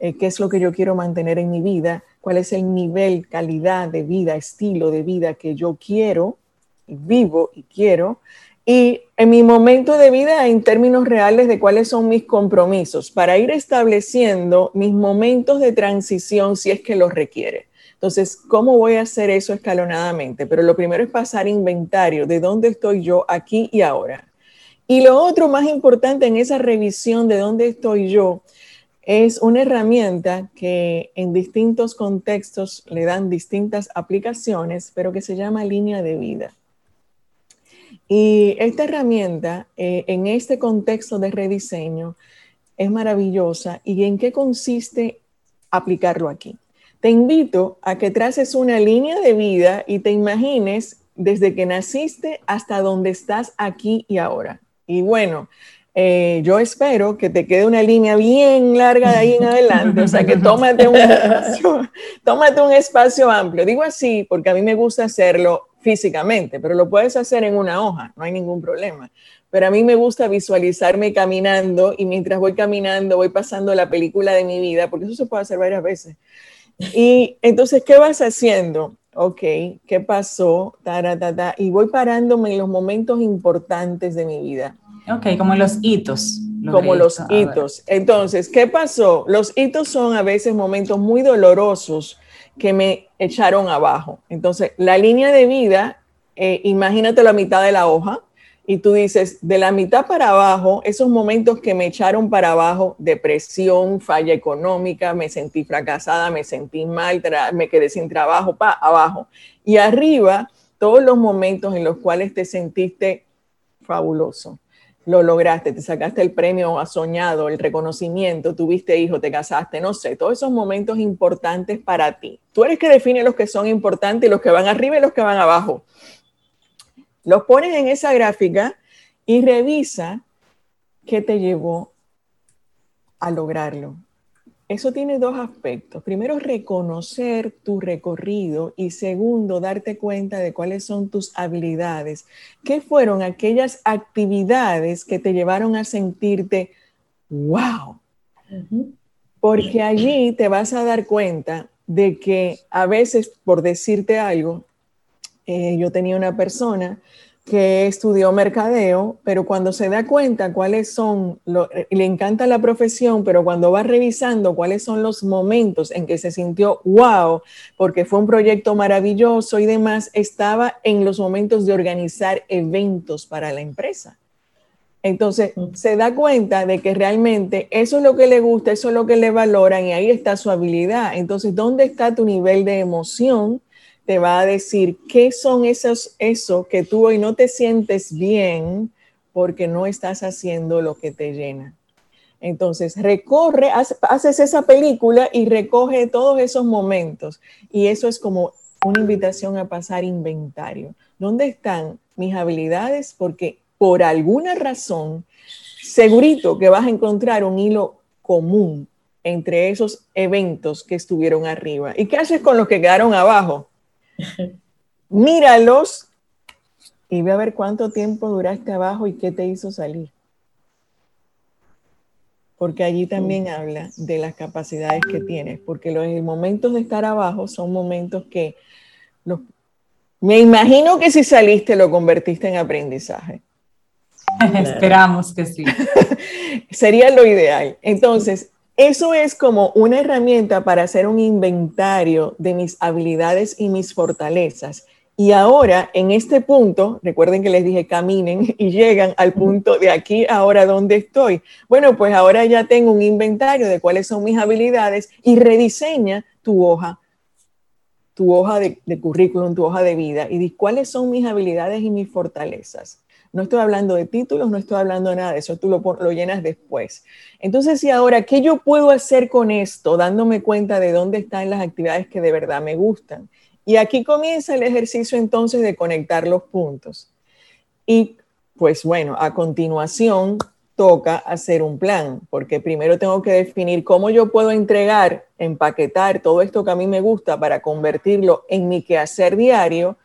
eh, qué es lo que yo quiero mantener en mi vida, cuál es el nivel, calidad de vida, estilo de vida que yo quiero, vivo y quiero, y en mi momento de vida en términos reales de cuáles son mis compromisos para ir estableciendo mis momentos de transición si es que los requiere. Entonces, ¿cómo voy a hacer eso escalonadamente? Pero lo primero es pasar inventario de dónde estoy yo aquí y ahora. Y lo otro más importante en esa revisión de dónde estoy yo es una herramienta que en distintos contextos le dan distintas aplicaciones, pero que se llama línea de vida. Y esta herramienta, eh, en este contexto de rediseño, es maravillosa. ¿Y en qué consiste aplicarlo aquí? Te invito a que traces una línea de vida y te imagines desde que naciste hasta donde estás aquí y ahora. Y bueno, eh, yo espero que te quede una línea bien larga de ahí en adelante, o sea que tómate un, tómate un espacio amplio. Digo así porque a mí me gusta hacerlo físicamente, pero lo puedes hacer en una hoja, no hay ningún problema. Pero a mí me gusta visualizarme caminando y mientras voy caminando voy pasando la película de mi vida, porque eso se puede hacer varias veces. Y entonces, ¿qué vas haciendo? Ok, ¿qué pasó? y voy parándome en los momentos importantes de mi vida. Ok, como los hitos. como los hitos. Entonces, ¿qué pasó? Los hitos son a veces momentos muy dolorosos que me echaron abajo. Entonces, la línea de vida, eh, imagínate la mitad de la hoja y tú dices, de la mitad para abajo, esos momentos que me echaron para abajo, depresión, falla económica, me sentí fracasada, me sentí mal, me quedé sin trabajo, pa, abajo. Y arriba, todos los momentos en los cuales te sentiste fabuloso lo lograste, te sacaste el premio has soñado, el reconocimiento, tuviste hijo, te casaste, no sé, todos esos momentos importantes para ti. Tú eres que define los que son importantes los que van arriba y los que van abajo. Los pones en esa gráfica y revisa qué te llevó a lograrlo. Eso tiene dos aspectos. Primero, reconocer tu recorrido y segundo, darte cuenta de cuáles son tus habilidades. ¿Qué fueron aquellas actividades que te llevaron a sentirte, wow? Porque allí te vas a dar cuenta de que a veces, por decirte algo, eh, yo tenía una persona que estudió mercadeo, pero cuando se da cuenta cuáles son, le encanta la profesión, pero cuando va revisando cuáles son los momentos en que se sintió wow, porque fue un proyecto maravilloso y demás, estaba en los momentos de organizar eventos para la empresa. Entonces se da cuenta de que realmente eso es lo que le gusta, eso es lo que le valoran y ahí está su habilidad. Entonces, ¿dónde está tu nivel de emoción? Te va a decir qué son esos, eso que tú hoy no te sientes bien porque no estás haciendo lo que te llena. Entonces, recorre, haces esa película y recoge todos esos momentos. Y eso es como una invitación a pasar inventario. ¿Dónde están mis habilidades? Porque por alguna razón segurito que vas a encontrar un hilo común entre esos eventos que estuvieron arriba. ¿Y qué haces con los que quedaron abajo? Míralos y ve a ver cuánto tiempo duraste abajo y qué te hizo salir. Porque allí también habla de las capacidades que tienes, porque los momentos de estar abajo son momentos que los, me imagino que si saliste lo convertiste en aprendizaje. Esperamos que sí. Sería lo ideal. Entonces, eso es como una herramienta para hacer un inventario de mis habilidades y mis fortalezas y ahora, en este punto, recuerden que les dije caminen y llegan al punto de aquí, ahora donde estoy. Bueno, pues ahora ya tengo un inventario de cuáles son mis habilidades y rediseña tu hoja, tu hoja de, currículum, tu hoja de vida y di cuáles son mis habilidades y mis fortalezas. No estoy hablando de títulos, no estoy hablando de nada de eso, tú lo, lo llenas después. Entonces, y ahora, ¿qué yo puedo hacer con esto? Dándome cuenta de dónde están las actividades que de verdad me gustan y aquí comienza el ejercicio entonces de conectar los puntos. Y pues bueno, a continuación toca hacer un plan, porque primero tengo que definir cómo yo puedo entregar, empaquetar todo esto que a mí me gusta para convertirlo en mi quehacer diario.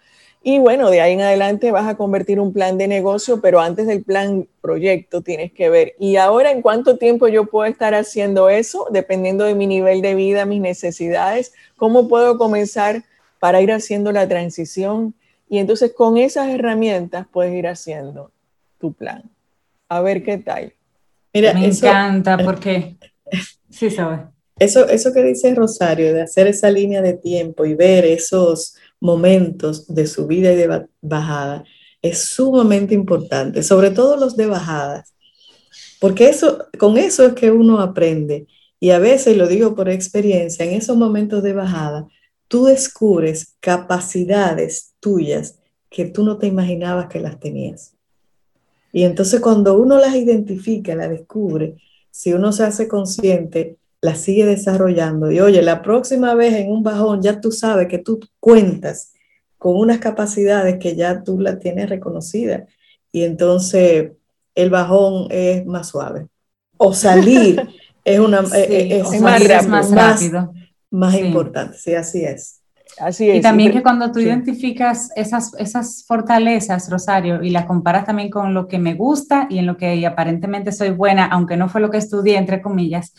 Y bueno, de ahí en adelante vas a convertir un plan de negocio, pero antes del plan proyecto tienes que ver, ¿y ahora en cuánto tiempo yo puedo estar haciendo eso? Dependiendo de mi nivel de vida, mis necesidades, ¿cómo puedo comenzar para ir haciendo la transición y entonces con esas herramientas puedes ir haciendo tu plan. A ver qué tal. Mira, me encanta porque sí sabe. Eso, eso que dice Rosario, de hacer esa línea de tiempo y ver esos momentos de subida y de bajada, es sumamente importante, sobre todo los de bajadas, porque eso, con eso es que uno aprende. Y a veces, lo digo por experiencia, en esos momentos de bajada, tú descubres capacidades tuyas que tú no te imaginabas que las tenías. Y entonces cuando uno las identifica, las descubre, si uno se hace consciente, las sigue desarrollando. Y oye, la próxima vez en un bajón ya tú sabes que tú cuentas con unas capacidades que ya tú las tienes reconocidas. Y entonces el bajón es más suave. O salir es, una, es, más, rápido más importante. Sí, así es. Así es. Y también que cuando tú identificas esas, esas fortalezas, Rosario, y las comparas también con lo que me gusta y en lo que aparentemente soy buena, aunque no fue lo que estudié, entre comillas,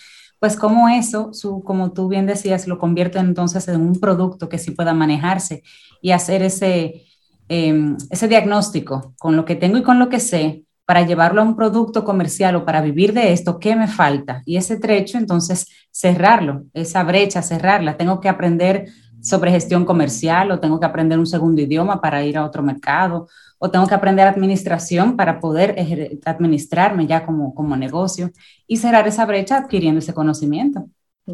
pues como eso, su, como tú bien decías, lo convierte entonces en un producto que sí pueda manejarse y hacer ese, em, ese diagnóstico con lo que tengo y con lo que sé para llevarlo a un producto comercial o para vivir de esto, ¿qué me falta? Y ese trecho, entonces, cerrarlo, esa brecha, cerrarla. Tengo que aprender sobre gestión comercial o tengo que aprender un segundo idioma para ir a otro mercado o tengo que aprender administración para poder administrarme ya como, como negocio y cerrar esa brecha adquiriendo ese conocimiento.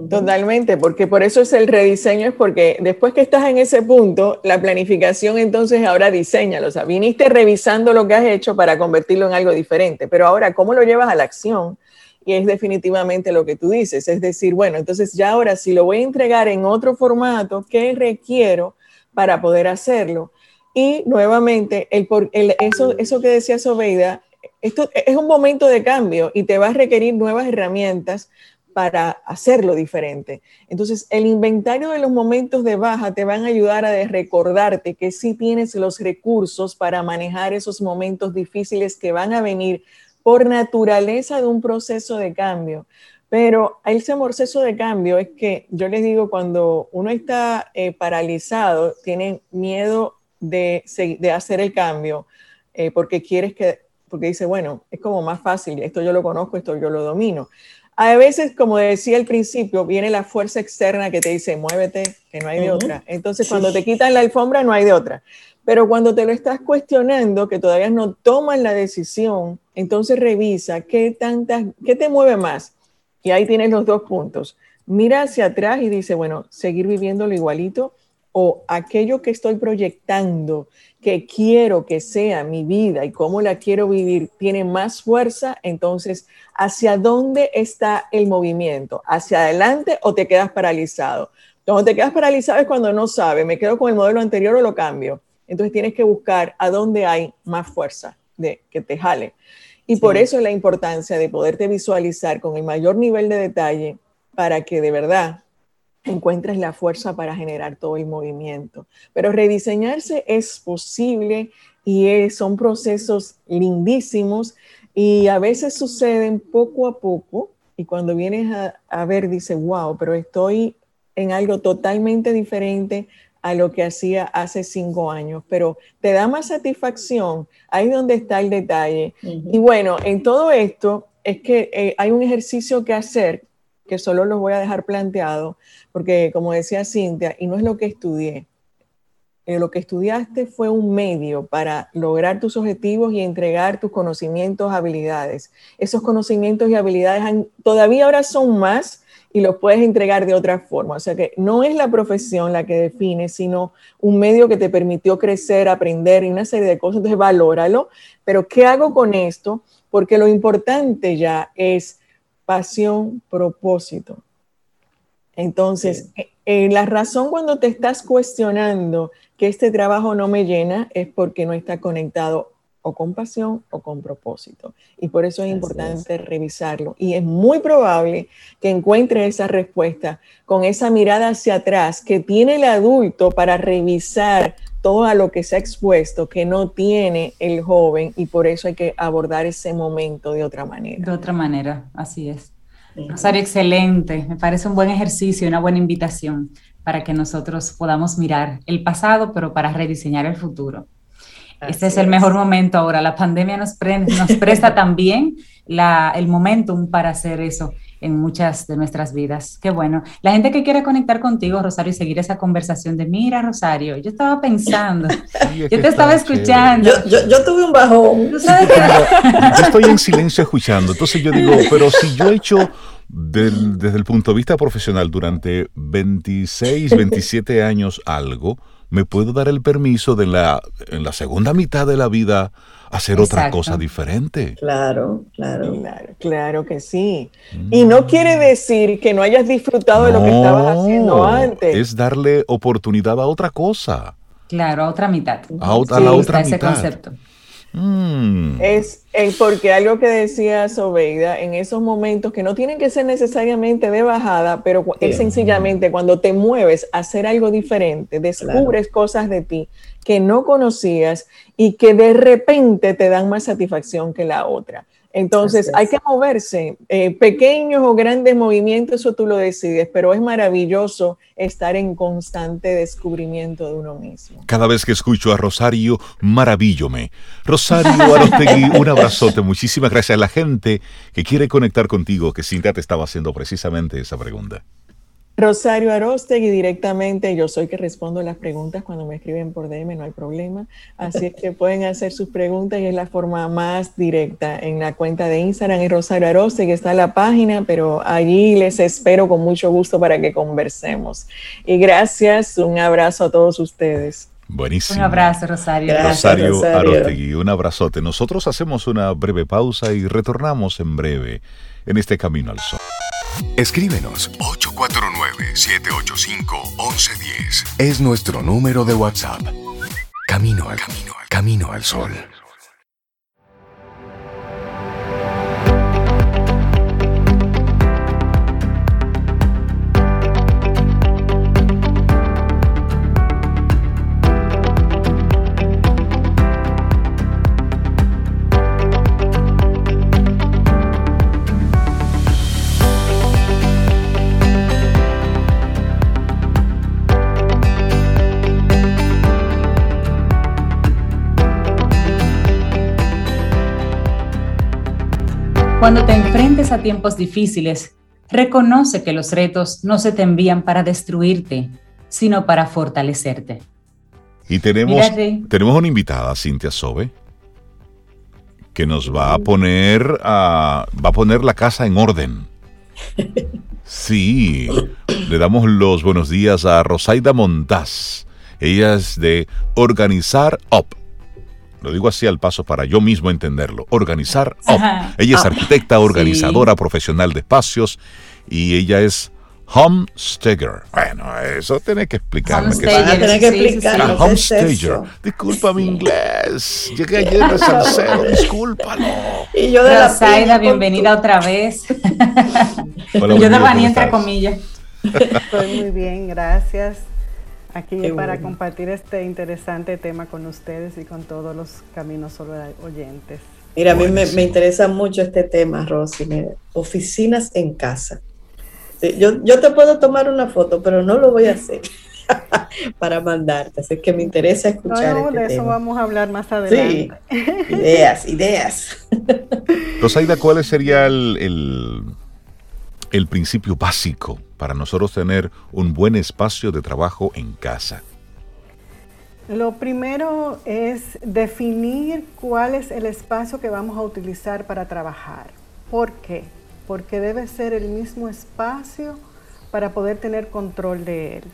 Totalmente, porque por eso es el rediseño, es porque después que estás en ese punto, la planificación entonces ahora diseñalo, o sea, viniste revisando lo que has hecho para convertirlo en algo diferente, pero ahora, ¿cómo lo llevas a la acción? Y es definitivamente lo que tú dices, es decir, bueno, entonces ya ahora si lo voy a entregar en otro formato, ¿qué requiero para poder hacerlo? Y nuevamente, el, el, eso, eso que decía Sobeida, esto es un momento de cambio y te va a requerir nuevas herramientas para hacerlo diferente. Entonces, el inventario de los momentos de baja te van a ayudar a recordarte que sí tienes los recursos para manejar esos momentos difíciles que van a venir por naturaleza de un proceso de cambio. Pero ese proceso de cambio es que yo les digo, cuando uno está eh, paralizado, tiene miedo de, hacer el cambio, eh, porque quieres que, porque dice, bueno, es como más fácil, esto yo lo conozco, esto yo lo domino. A veces, como decía al principio, viene la fuerza externa que te dice, muévete, que no hay de otra. Entonces, cuando te quitan la alfombra, no hay de otra. Pero cuando te lo estás cuestionando, que todavía no tomas la decisión, entonces revisa qué, tantas, qué te mueve más. Y ahí tienes los dos puntos. Mira hacia atrás y dice, bueno, seguir viviéndolo igualito o aquello que estoy proyectando, que quiero que sea mi vida y cómo la quiero vivir, tiene más fuerza, entonces, ¿hacia dónde está el movimiento? ¿Hacia adelante o te quedas paralizado? Cuando te quedas paralizado es cuando no sabes, me quedo con el modelo anterior o lo cambio. Entonces tienes que buscar a dónde hay más fuerza de que te jale. Y por eso es la importancia de poderte visualizar con el mayor nivel de detalle para que de verdad encuentres la fuerza para generar todo el movimiento. Pero rediseñarse es posible y son procesos lindísimos y a veces suceden poco a poco y cuando vienes a, a ver dices, wow, pero estoy en algo totalmente diferente a lo que hacía hace cinco años, pero te da más satisfacción, ahí es donde está el detalle. Y bueno, en todo esto es que eh, hay un ejercicio que hacer, que solo lo voy a dejar planteado, porque como decía Cintia, y no es lo que estudié, eh, lo que estudiaste fue un medio para lograr tus objetivos y entregar tus conocimientos, habilidades. Esos conocimientos y habilidades todavía ahora son más y los puedes entregar de otra forma. O sea que no es la profesión la que define, sino un medio que te permitió crecer, aprender y una serie de cosas. Entonces, valóralo. Pero, ¿qué hago con esto? Porque lo importante ya es pasión, propósito. Entonces, eh, eh, la razón cuando te estás cuestionando que este trabajo no me llena es porque no está conectado o con pasión o con propósito. Y por eso es importante revisarlo. Y es muy probable que encuentre esa respuesta con esa mirada hacia atrás que tiene el adulto para revisar todo a lo que se ha expuesto que no tiene el joven y por eso hay que abordar ese momento de otra manera. De otra manera, así es. Rosario, excelente. Me parece un buen ejercicio, una buena invitación para que nosotros podamos mirar el pasado, pero para rediseñar el futuro este es el mejor momento ahora. La pandemia nos, nos presta también la, el momentum para hacer eso en muchas de nuestras vidas. Qué bueno. La gente que quiere conectar contigo, Rosario, y seguir esa conversación de, mira, Rosario, yo estaba pensando, yo te estaba escuchando. Yo, tuve un bajón. Yo estoy en silencio escuchando. Entonces yo digo, pero si yo he hecho desde el punto de vista profesional durante 26, 27 años algo, me puedo dar el permiso de la, en la segunda mitad de la vida hacer otra cosa diferente. Claro, claro. Claro, claro que sí. Mm. Y no quiere decir que no hayas disfrutado de lo que estabas haciendo antes. Es darle oportunidad a otra cosa. Claro, a otra mitad. A, la otra mitad. Ese concepto. Mm. Es porque algo que decía Sobeida, en esos momentos que no tienen que ser necesariamente de bajada, pero es sencillamente cuando te mueves a hacer algo diferente, descubres cosas de ti que no conocías y que de repente te dan más satisfacción que la otra. Entonces hay que moverse, eh, pequeños o grandes movimientos, eso tú lo decides, pero es maravilloso estar en constante descubrimiento de uno mismo. Cada vez que escucho a Rosario, maravillome. Rosario Arostegui, un abrazote, muchísimas gracias a la gente que quiere conectar contigo, que Cintia te estaba haciendo precisamente esa pregunta. Rosario Arostegui directamente, yo soy que respondo las preguntas cuando me escriben por DM, no hay problema. Así es que pueden hacer sus preguntas y es la forma más directa. En la cuenta de Instagram es Rosario Arostegui, está la página, pero allí les espero con mucho gusto para que conversemos. Y gracias, un abrazo a todos ustedes. Buenísimo. Un abrazo, Rosario. Rosario, Rosario Arostegui, un abrazote. Nosotros hacemos una breve pausa y retornamos en breve en este Camino al Sol. Escríbenos 849-785-1110. Es nuestro número de WhatsApp. Camino al camino, al camino al sol. Cuando te enfrentes a tiempos difíciles, reconoce que los retos no se te envían para destruirte, sino para fortalecerte. Y tenemos, tenemos una invitada, Cintia Sobe, que nos va a poner a, va a poner la casa en orden. Sí, le damos los buenos días a Rosaida Montaz. Ella es de Organizar Up. Lo digo así al paso para yo mismo entenderlo. Organizar Ella es arquitecta, organizadora profesional de espacios y ella es Homesteader. Bueno, eso tiene que explicarme. Homesteader, que explicarlo. homesteader. Disculpa mi inglés. Llegué ayer de Salcedo, discúlpalo. Y yo de la bienvenida otra vez. yo de Bani, entre comillas. Estoy muy bien, gracias. Aquí para compartir este interesante tema con ustedes y con todos los caminos solo oyentes. Mira, a mí me, me, interesa mucho este tema, Rosy. Oficinas en casa. Yo, yo te puedo tomar una foto, pero no lo voy a hacer para mandarte. Así que me interesa escuchar. No, este de eso vamos a hablar más adelante. Sí, ideas, ideas. Rosaida, ¿cuál sería el, el, el principio básico para nosotros tener un buen espacio de trabajo en casa? Lo primero es definir cuál es el espacio que vamos a utilizar para trabajar. ¿Por qué? porque debe ser el mismo espacio para poder tener control de él.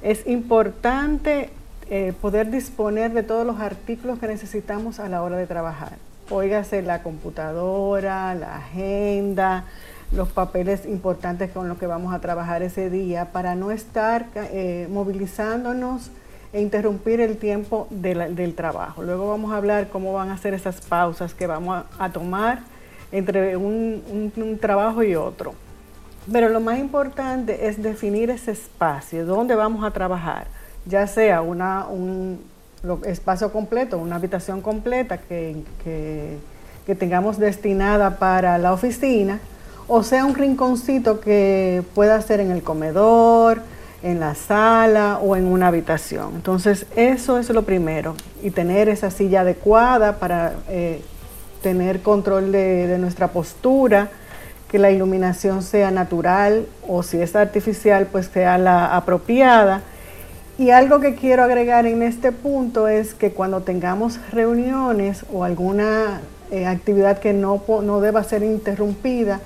Es importante eh, poder disponer de todos los artículos que necesitamos a la hora de trabajar. Óigase la computadora, la agenda, los papeles importantes con los que vamos a trabajar ese día para no estar eh, movilizándonos e interrumpir el tiempo del trabajo. Luego vamos a hablar cómo van a ser esas pausas que vamos a tomar entre un, trabajo y otro. Pero lo más importante es definir ese espacio, dónde vamos a trabajar, ya sea un espacio completo, una habitación completa que, que, tengamos destinada para la oficina, o sea un rinconcito que pueda ser en el comedor, en la sala o en una habitación. Entonces eso es lo primero, y tener esa silla adecuada para eh, tener control de, nuestra postura, que la iluminación sea natural o si es artificial, pues sea la apropiada. Y algo que quiero agregar en este punto es que cuando tengamos reuniones o alguna eh, actividad que no, no deba ser interrumpida,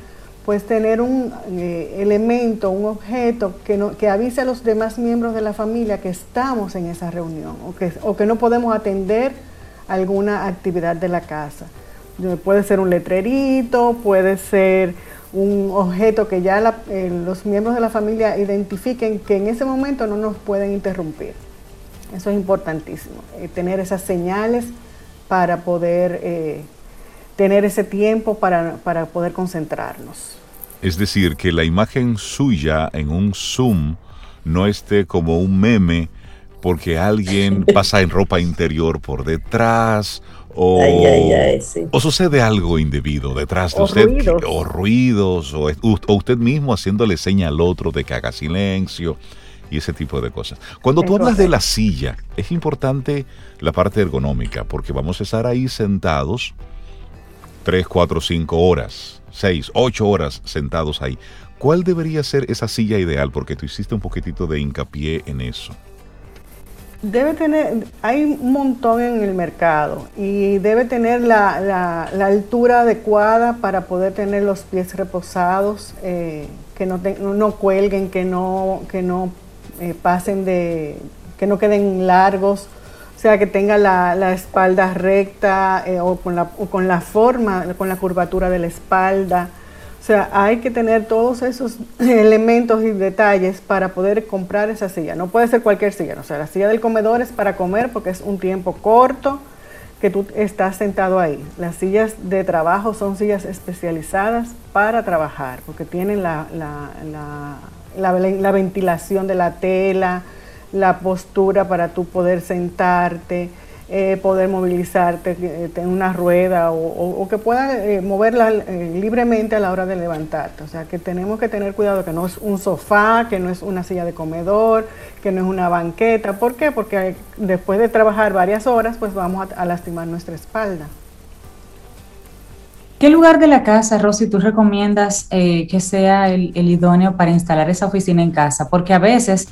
pues tener un eh, elemento, un objeto que, no, que avise a los demás miembros de la familia que estamos en esa reunión o que, o que no podemos atender alguna actividad de la casa. Puede ser un letrerito, puede ser un objeto que ya eh, los miembros de la familia identifiquen que en ese momento no nos pueden interrumpir. Eso es importantísimo, eh, tener esas señales para poder tener ese tiempo para, para poder concentrarnos. Es decir, que la imagen suya en un Zoom no esté como un meme porque alguien pasa en ropa interior por detrás o, sucede algo indebido detrás de usted, o ruidos, o, usted mismo haciéndole seña al otro de que haga silencio y ese tipo de cosas. Cuando tú hablas de la silla, es importante la parte ergonómica, porque vamos a estar ahí sentados 3, 4, 5 horas, 6, 8 horas sentados ahí. ¿Cuál debería ser esa silla ideal? Porque tú hiciste un poquitito de hincapié en eso. Debe tener, hay un montón en el mercado y debe tener la, altura adecuada para poder tener los pies reposados, eh, que no, no, cuelguen, que no, que no eh, pasen de, que no queden largos, o sea, que tenga la, espalda recta eh, o, con la, con la forma, con la curvatura de la espalda. O sea, hay que tener todos esos elementos y detalles para poder comprar esa silla. No puede ser cualquier silla. O sea, la silla del comedor es para comer porque es un tiempo corto que tú estás sentado ahí. Las sillas de trabajo son sillas especializadas para trabajar porque tienen la, la ventilación de la tela, la postura para tú poder sentarte eh, poder movilizarte eh, en una rueda o, que pueda eh, moverla libremente a la hora de levantarte. O sea que tenemos que tener cuidado que no es un sofá, que no es una silla de comedor, que no es una banqueta. ¿Por qué? Porque después de trabajar varias horas, pues vamos a, lastimar nuestra espalda. ¿Qué lugar de la casa, Rosy, tú recomiendas que sea el idóneo para instalar esa oficina en casa? Porque a veces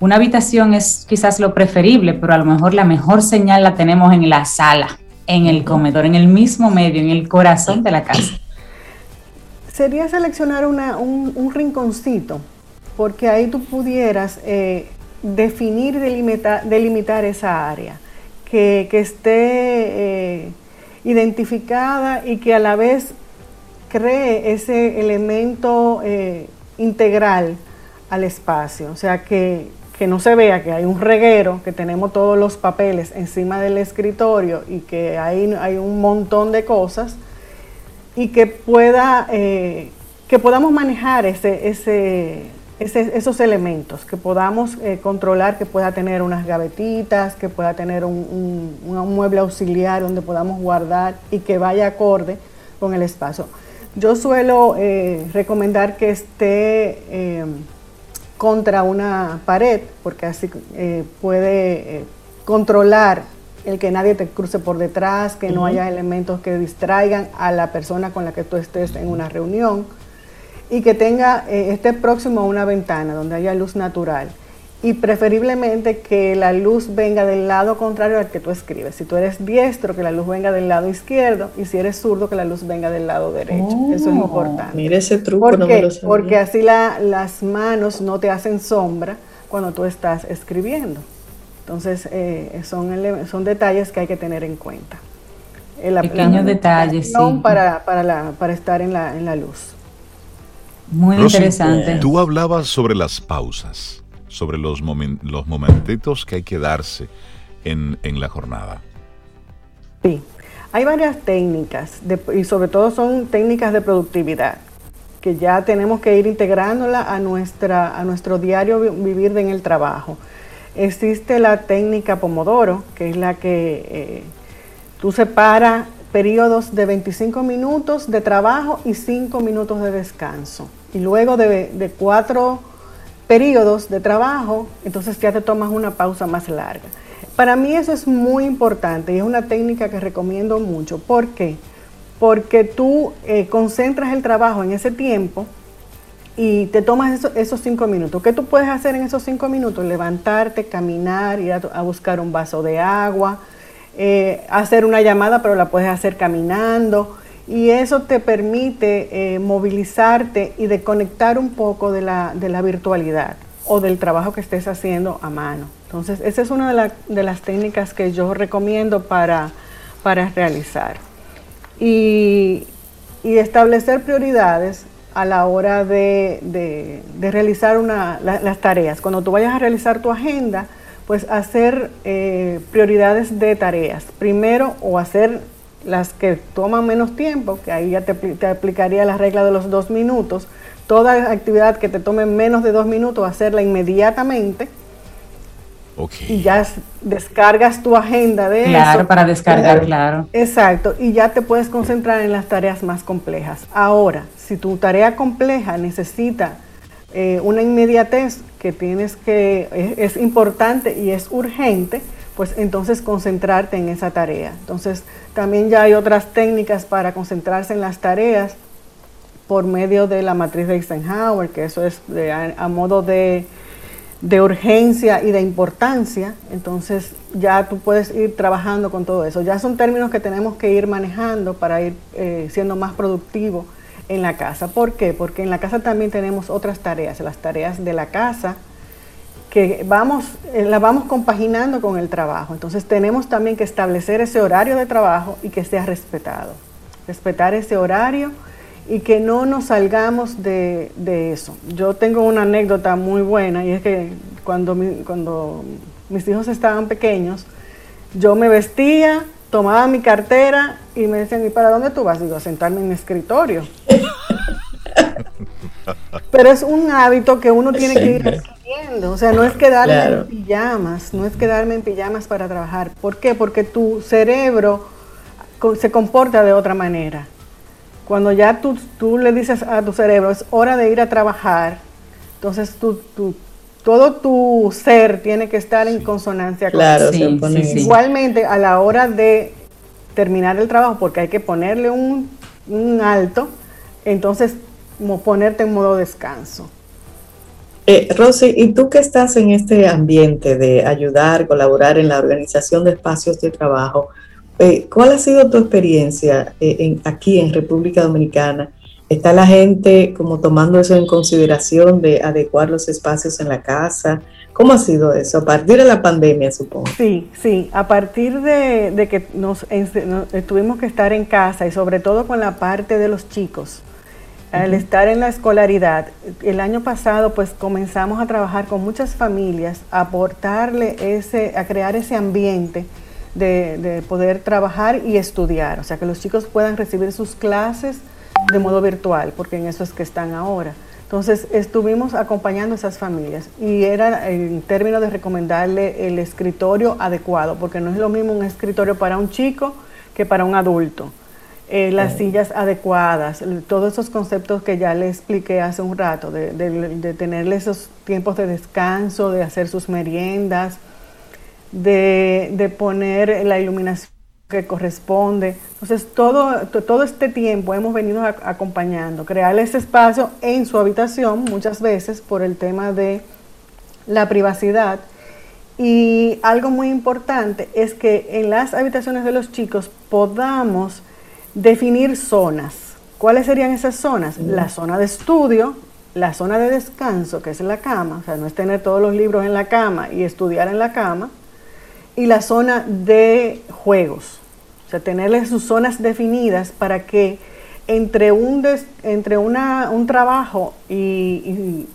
una habitación es quizás lo preferible, pero a lo mejor la mejor señal la tenemos en la sala, en el comedor, en el mismo medio, en el corazón de la casa. Sería seleccionar un, rinconcito, porque ahí tú pudieras eh, definir y delimitar, esa área, que, esté eh, identificada y que a la vez cree ese elemento eh, integral al espacio, o sea que, que no se vea que hay un reguero, que tenemos todos los papeles encima del escritorio y que hay, hay un montón de cosas y que pueda eh, que podamos manejar ese, ese, esos elementos, que podamos eh, controlar, que pueda tener unas gavetitas, que pueda tener un, mueble auxiliar donde podamos guardar y que vaya acorde con el espacio. Yo suelo eh, recomendar que esté contra una pared, porque así puede controlar el que nadie te cruce por detrás, que no haya elementos que distraigan a la persona con la que tú estés en una reunión y que tenga, eh, esté próximo a una ventana donde haya luz natural y preferiblemente que la luz venga del lado contrario al que tú escribes. Si tú eres diestro, que la luz venga del lado izquierdo y si eres zurdo, que la luz venga del lado derecho. Eso es oh, importante. Mire ese truco. no Porque así las manos no te hacen sombra cuando tú estás escribiendo. Entonces, eh, son, son detalles que hay que tener en cuenta. Pequeños detalles, sí. Para, para, para estar en la, en la luz. Muy interesante. Tú hablabas sobre las pausas, sobre los, los momentitos que hay que darse en, la jornada. Sí, hay varias técnicas y sobre todo son técnicas de productividad que ya tenemos que ir integrándola a, nuestra, a nuestro diario vivir en el trabajo. Existe la técnica Pomodoro, que es la que eh, tú separas periodos de 25 minutos de trabajo y 5 minutos de descanso y luego de, cuatro periodos de trabajo, entonces ya te tomas una pausa más larga. Para mí eso es muy importante y es una técnica que recomiendo mucho. ¿Por qué? Porque tú eh, concentras el trabajo en ese tiempo y te tomas esos cinco minutos. ¿Qué tú puedes hacer en esos cinco minutos? Levantarte, caminar, ir a, buscar un vaso de agua, eh, hacer una llamada, pero la puedes hacer caminando y eso te permite eh, movilizarte y desconectar un poco de la, virtualidad o del trabajo que estés haciendo a mano. Entonces, esa es una de, las técnicas que yo recomiendo para, realizar. Y, establecer prioridades a la hora de, realizar las tareas. Cuando tú vayas a realizar tu agenda, pues hacer eh, prioridades de tareas. Primero, o hacer las que toman menos tiempo, que ahí ya te, aplicaría la regla de los dos minutos, toda actividad que te tome menos de dos minutos, hacerla inmediatamente. Y ya descargas tu agenda de eso. Claro, para descargar, claro. Exacto, y ya te puedes concentrar en las tareas más complejas. Ahora, si tu tarea compleja necesita eh, una inmediatez que tienes que, es importante y es urgente, pues entonces concentrarte en esa tarea. Entonces también ya hay otras técnicas para concentrarse en las tareas por medio de la matriz de Eisenhower, que eso es a, modo de, urgencia y de importancia. Entonces ya tú puedes ir trabajando con todo eso. Ya son términos que tenemos que ir manejando para ir eh, siendo más productivos en la casa. ¿Por qué? Porque en la casa también tenemos otras tareas, las tareas de la casa, que vamos, eh, la vamos compaginando con el trabajo. Entonces tenemos también que establecer ese horario de trabajo y que sea respetado. Respetar ese horario y que no nos salgamos de, eso. Yo tengo una anécdota muy buena y es que cuando, cuando mis hijos estaban pequeños, yo me vestía, tomaba mi cartera y me decían, ¿y para dónde tú vas? Digo, a sentarme en mi escritorio. Pero es un hábito que uno tiene que ir o sea, no es quedarme en pijamas, no es quedarme en pijamas para trabajar. ¿Por qué? Porque tu cerebro se comporta de otra manera. Cuando ya tú, tú le dices a tu cerebro, es hora de ir a trabajar, entonces tú, todo tu ser tiene que estar en consonancia con eso. Igualmente, a la hora de terminar el trabajo, porque hay que ponerle un, un alto, entonces ponerte en modo descanso. Eh, Rosy, ¿y tú que estás en este ambiente de ayudar, colaborar en la organización de espacios de trabajo? Eh, ¿Cuál ha sido tu experiencia eh, aquí en República Dominicana? ¿Está la gente como tomando eso en consideración de adecuar los espacios en la casa? ¿Cómo ha sido eso? A partir de la pandemia, supongo. Sí, sí, a partir de, que nos, tuvimos que estar en casa y sobre todo con la parte de los chicos, al estar en la escolaridad, el año pasado pues comenzamos a trabajar con muchas familias, a aportarle ese, a crear ese ambiente de, poder trabajar y estudiar, o sea, que los chicos puedan recibir sus clases de modo virtual, porque en eso es que están ahora. Entonces estuvimos acompañando a esas familias y era en términos de recomendarle el escritorio adecuado, porque no es lo mismo un escritorio para un chico que para un adulto. Eh, las sillas adecuadas, todos esos conceptos que ya le expliqué hace un rato, de, de, tenerle esos tiempos de descanso, de hacer sus meriendas, de, poner la iluminación que corresponde. Entonces, todo, todo este tiempo hemos venido acompañando, crear ese espacio en su habitación, muchas veces por el tema de la privacidad. Y algo muy importante es que en las habitaciones de los chicos podamos definir zonas. ¿Cuáles serían esas zonas? La zona de estudio, la zona de descanso, que es la cama, o sea, no es tener todos los libros en la cama y estudiar en la cama, y la zona de juegos, o sea, tenerle sus zonas definidas para que entre un, entre una, un trabajo y,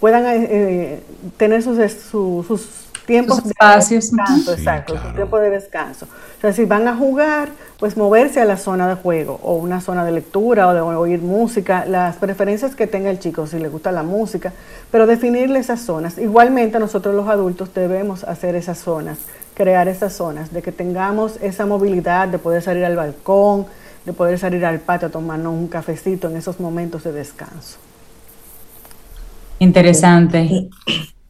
puedan eh, eh, tener sus, sus tiempos de espacios. descanso, exacto, tiempo de descanso. O sea, si van a jugar, pues moverse a la zona de juego o una zona de lectura o de oír música, las preferencias que tenga el chico, si le gusta la música, pero definirle esas zonas. Igualmente nosotros los adultos debemos hacer esas zonas, crear esas zonas, de que tengamos esa movilidad de poder salir al balcón, de poder salir al patio a tomarnos un cafecito en esos momentos de descanso. Interesante.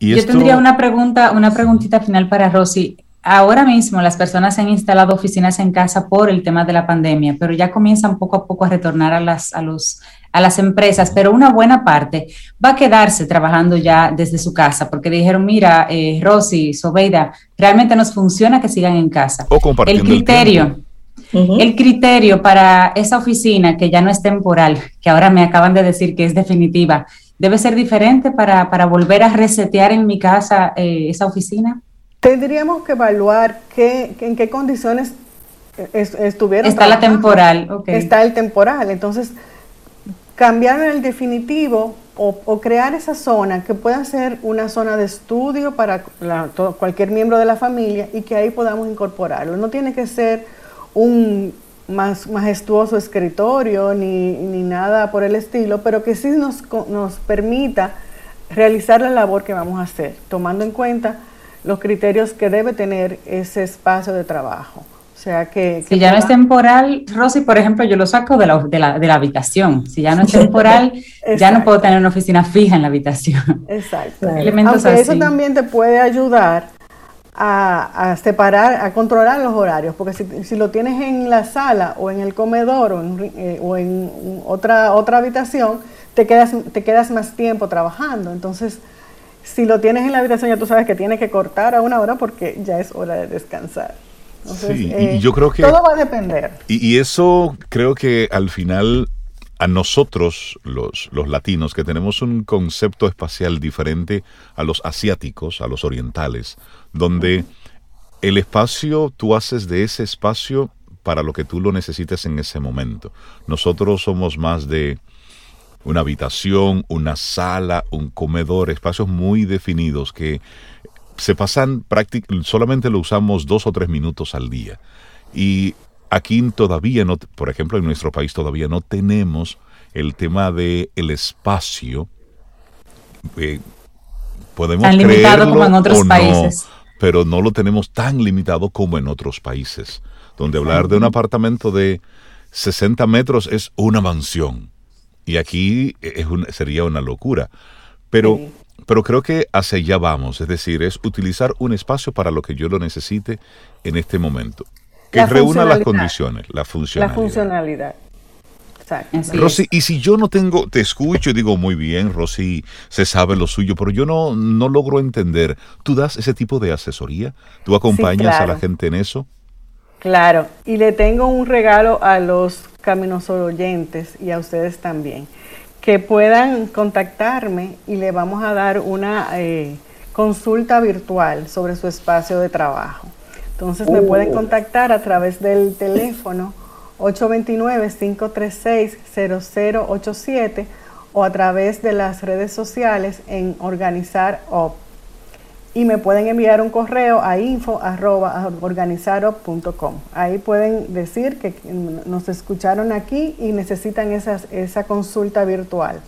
Yo tendría una pregunta, una preguntita final para Rosy. Ahora mismo las personas han instalado oficinas en casa por el tema de la pandemia, pero ya comienzan poco a poco a retornar a las, a los, a las empresas, pero una buena parte va a quedarse trabajando ya desde su casa, porque dijeron, mira, eh, Rosy, Sobeida, realmente nos funciona que sigan en casa. O compartiendo el criterio. El criterio para esa oficina que ya no es temporal, que ahora me acaban de decir que es definitiva, debe ser diferente para, volver a resetear en mi casa eh, esa oficina? Tendríamos que evaluar qué, en qué condiciones estuvieron. Está la temporal, Está el temporal. Entonces, cambiar en el definitivo o, crear esa zona que pueda ser una zona de estudio para cualquier miembro de la familia y que ahí podamos incorporarlo. No tiene que ser un más majestuoso escritorio ni, ni, nada por el estilo, pero que sí nos, nos permita realizar la labor que vamos a hacer, tomando en cuenta los criterios que debe tener ese espacio de trabajo. O sea que... si ya no es temporal, Rosy, por ejemplo, yo lo saco de la, de la, de la habitación. Si ya no es temporal, ya no puedo tener una oficina fija en la habitación. Exacto. Aunque eso también te puede ayudar a, separar, a controlar los horarios, porque si, lo tienes en la sala o en el comedor o en, eh, o en otra, otra habitación, te quedas, te quedas más tiempo trabajando. Entonces, si lo tienes en la habitación, ya tú sabes que tienes que cortar a una hora porque ya es hora de descansar. sí, y eh, yo creo que... Todo va a depender. Y, y eso creo que al final a nosotros, los, los, latinos, que tenemos un concepto espacial diferente a los asiáticos, a los orientales, donde el espacio, tú haces de ese espacio para lo que tú lo necesites en ese momento. Nosotros somos más de una habitación, una sala, un comedor, espacios muy definidos que se pasan prácticamente, solamente lo usamos dos o tres minutos al día. Y Aquí todavía no, por ejemplo, en nuestro país todavía no tenemos el tema de el espacio. Eh, podemos tan limitado como en otros países. Pero no lo tenemos tan limitado como en otros países, donde hablar de un apartamento de 60 metros es una mansión. Y aquí es sería una locura. Pero, pero creo que hacia allá vamos, es decir, es utilizar un espacio para lo que yo lo necesite en este momento que reúna las condiciones, la funcionalidad. La funcionalidad. Exacto. Rosy, y si yo no tengo, te escucho y digo muy bien, Rosy se sabe lo suyo, pero yo no, no logro entender. ¿Tú das ese tipo de asesoría? ¿Tú acompañas a la gente en eso? Claro, y le tengo un regalo a los caminos oyentes y a ustedes también, que puedan contactarme y le vamos a dar una eh, consulta virtual sobre su espacio de trabajo. Entonces me pueden oh. contactar a través del teléfono 829-536-0087 o a través de las redes sociales en Organizar Op. Y me pueden enviar un correo a info.organizarop.com. Ahí pueden decir que nos escucharon aquí y necesitan esa consulta virtual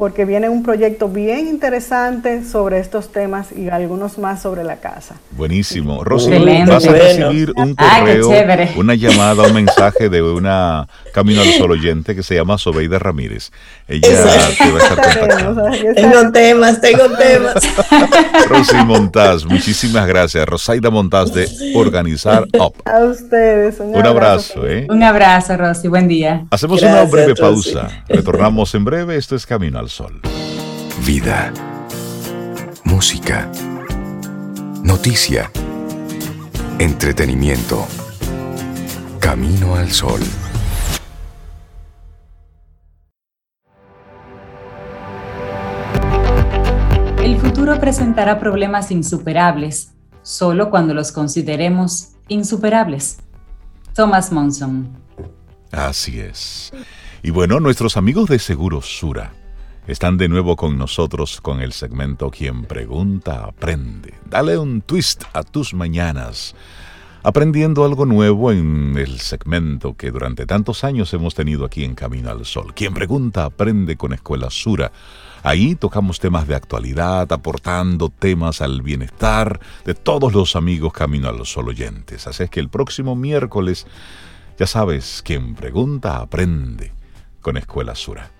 porque viene un proyecto bien interesante sobre estos temas y algunos más sobre la casa. Buenísimo. Rosy, vas a recibir un correo, una llamada, un mensaje de una Camino al Sol oyente que se llama Sobeida Ramírez. Ella te va a estar contactando. Tengo temas, tengo temas. Rosy Montaz, muchísimas gracias. Rosaida Montaz de Organizar Up. A ustedes. Un, abrazo. ¿eh? Un abrazo, Rosy. Buen día. Hacemos una breve pausa. Retornamos en breve. Esto es Camino al Sol. Vida. Música. Noticia. Entretenimiento. Camino al Sol. El futuro presentará problemas insuperables solo cuando los consideremos insuperables. Thomas Monson. Así es. Y bueno, nuestros amigos de Seguros Sura están de nuevo con nosotros con el segmento Quien pregunta, aprende. Dale un twist a tus mañanas, aprendiendo algo nuevo en el segmento que durante tantos años hemos tenido aquí en Camino al Sol. Quien pregunta, aprende con Escuela Sura. Ahí tocamos temas de actualidad, aportando temas al bienestar de todos los amigos Camino al Sol oyentes. Así es que el próximo miércoles, ya sabes, quien pregunta, aprende con Escuela Sura.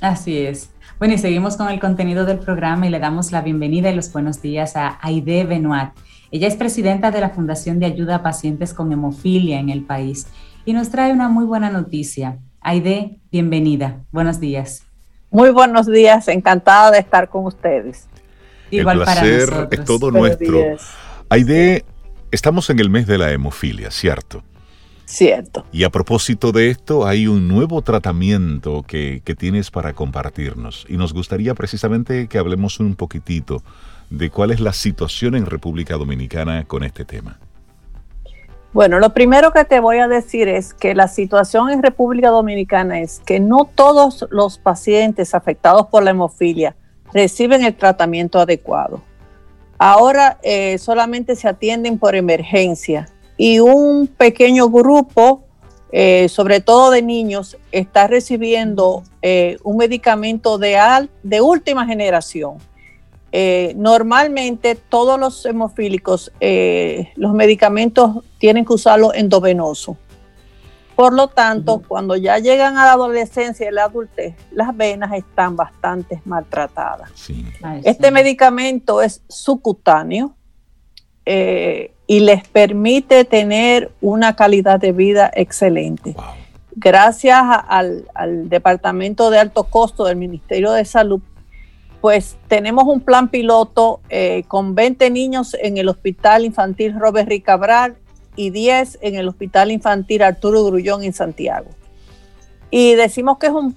Así es. Bueno, y seguimos con el contenido del programa y le damos la bienvenida y los buenos días a Aide Benoit. Ella es presidenta de la Fundación de Ayuda a Pacientes con Hemofilia en el país y nos trae una muy buena noticia. Aide, bienvenida. Buenos días. Muy buenos días, encantada de estar con ustedes. Igual el placer para nosotros. es todo nuestro. Aide, estamos en el mes de la hemofilia, ¿cierto? Cierto. Y a propósito de esto, hay un nuevo tratamiento que, que, tienes para compartirnos. Y nos gustaría precisamente que hablemos un poquitito de cuál es la situación en República Dominicana con este tema. Bueno, lo primero que te voy a decir es que la situación en República Dominicana es que no todos los pacientes afectados por la hemofilia reciben el tratamiento adecuado. Ahora eh, solamente se atienden por emergencia y un pequeño grupo, eh, sobre todo de niños, está recibiendo eh, un medicamento de, de última generación. Eh, normalmente todos los hemofílicos, los medicamentos tienen que usarlo endovenoso. Por lo tanto, cuando ya llegan a la adolescencia y la adultez, las venas están bastante maltratadas. Este medicamento es subcutáneo, y les permite tener una calidad de vida excelente. Gracias al, Departamento de Alto Costo del Ministerio de Salud, pues tenemos un plan piloto eh, con 20 niños en el Hospital Infantil Robert Ricabral y 10 en el Hospital Infantil Arturo Grullón en Santiago. Y decimos que es un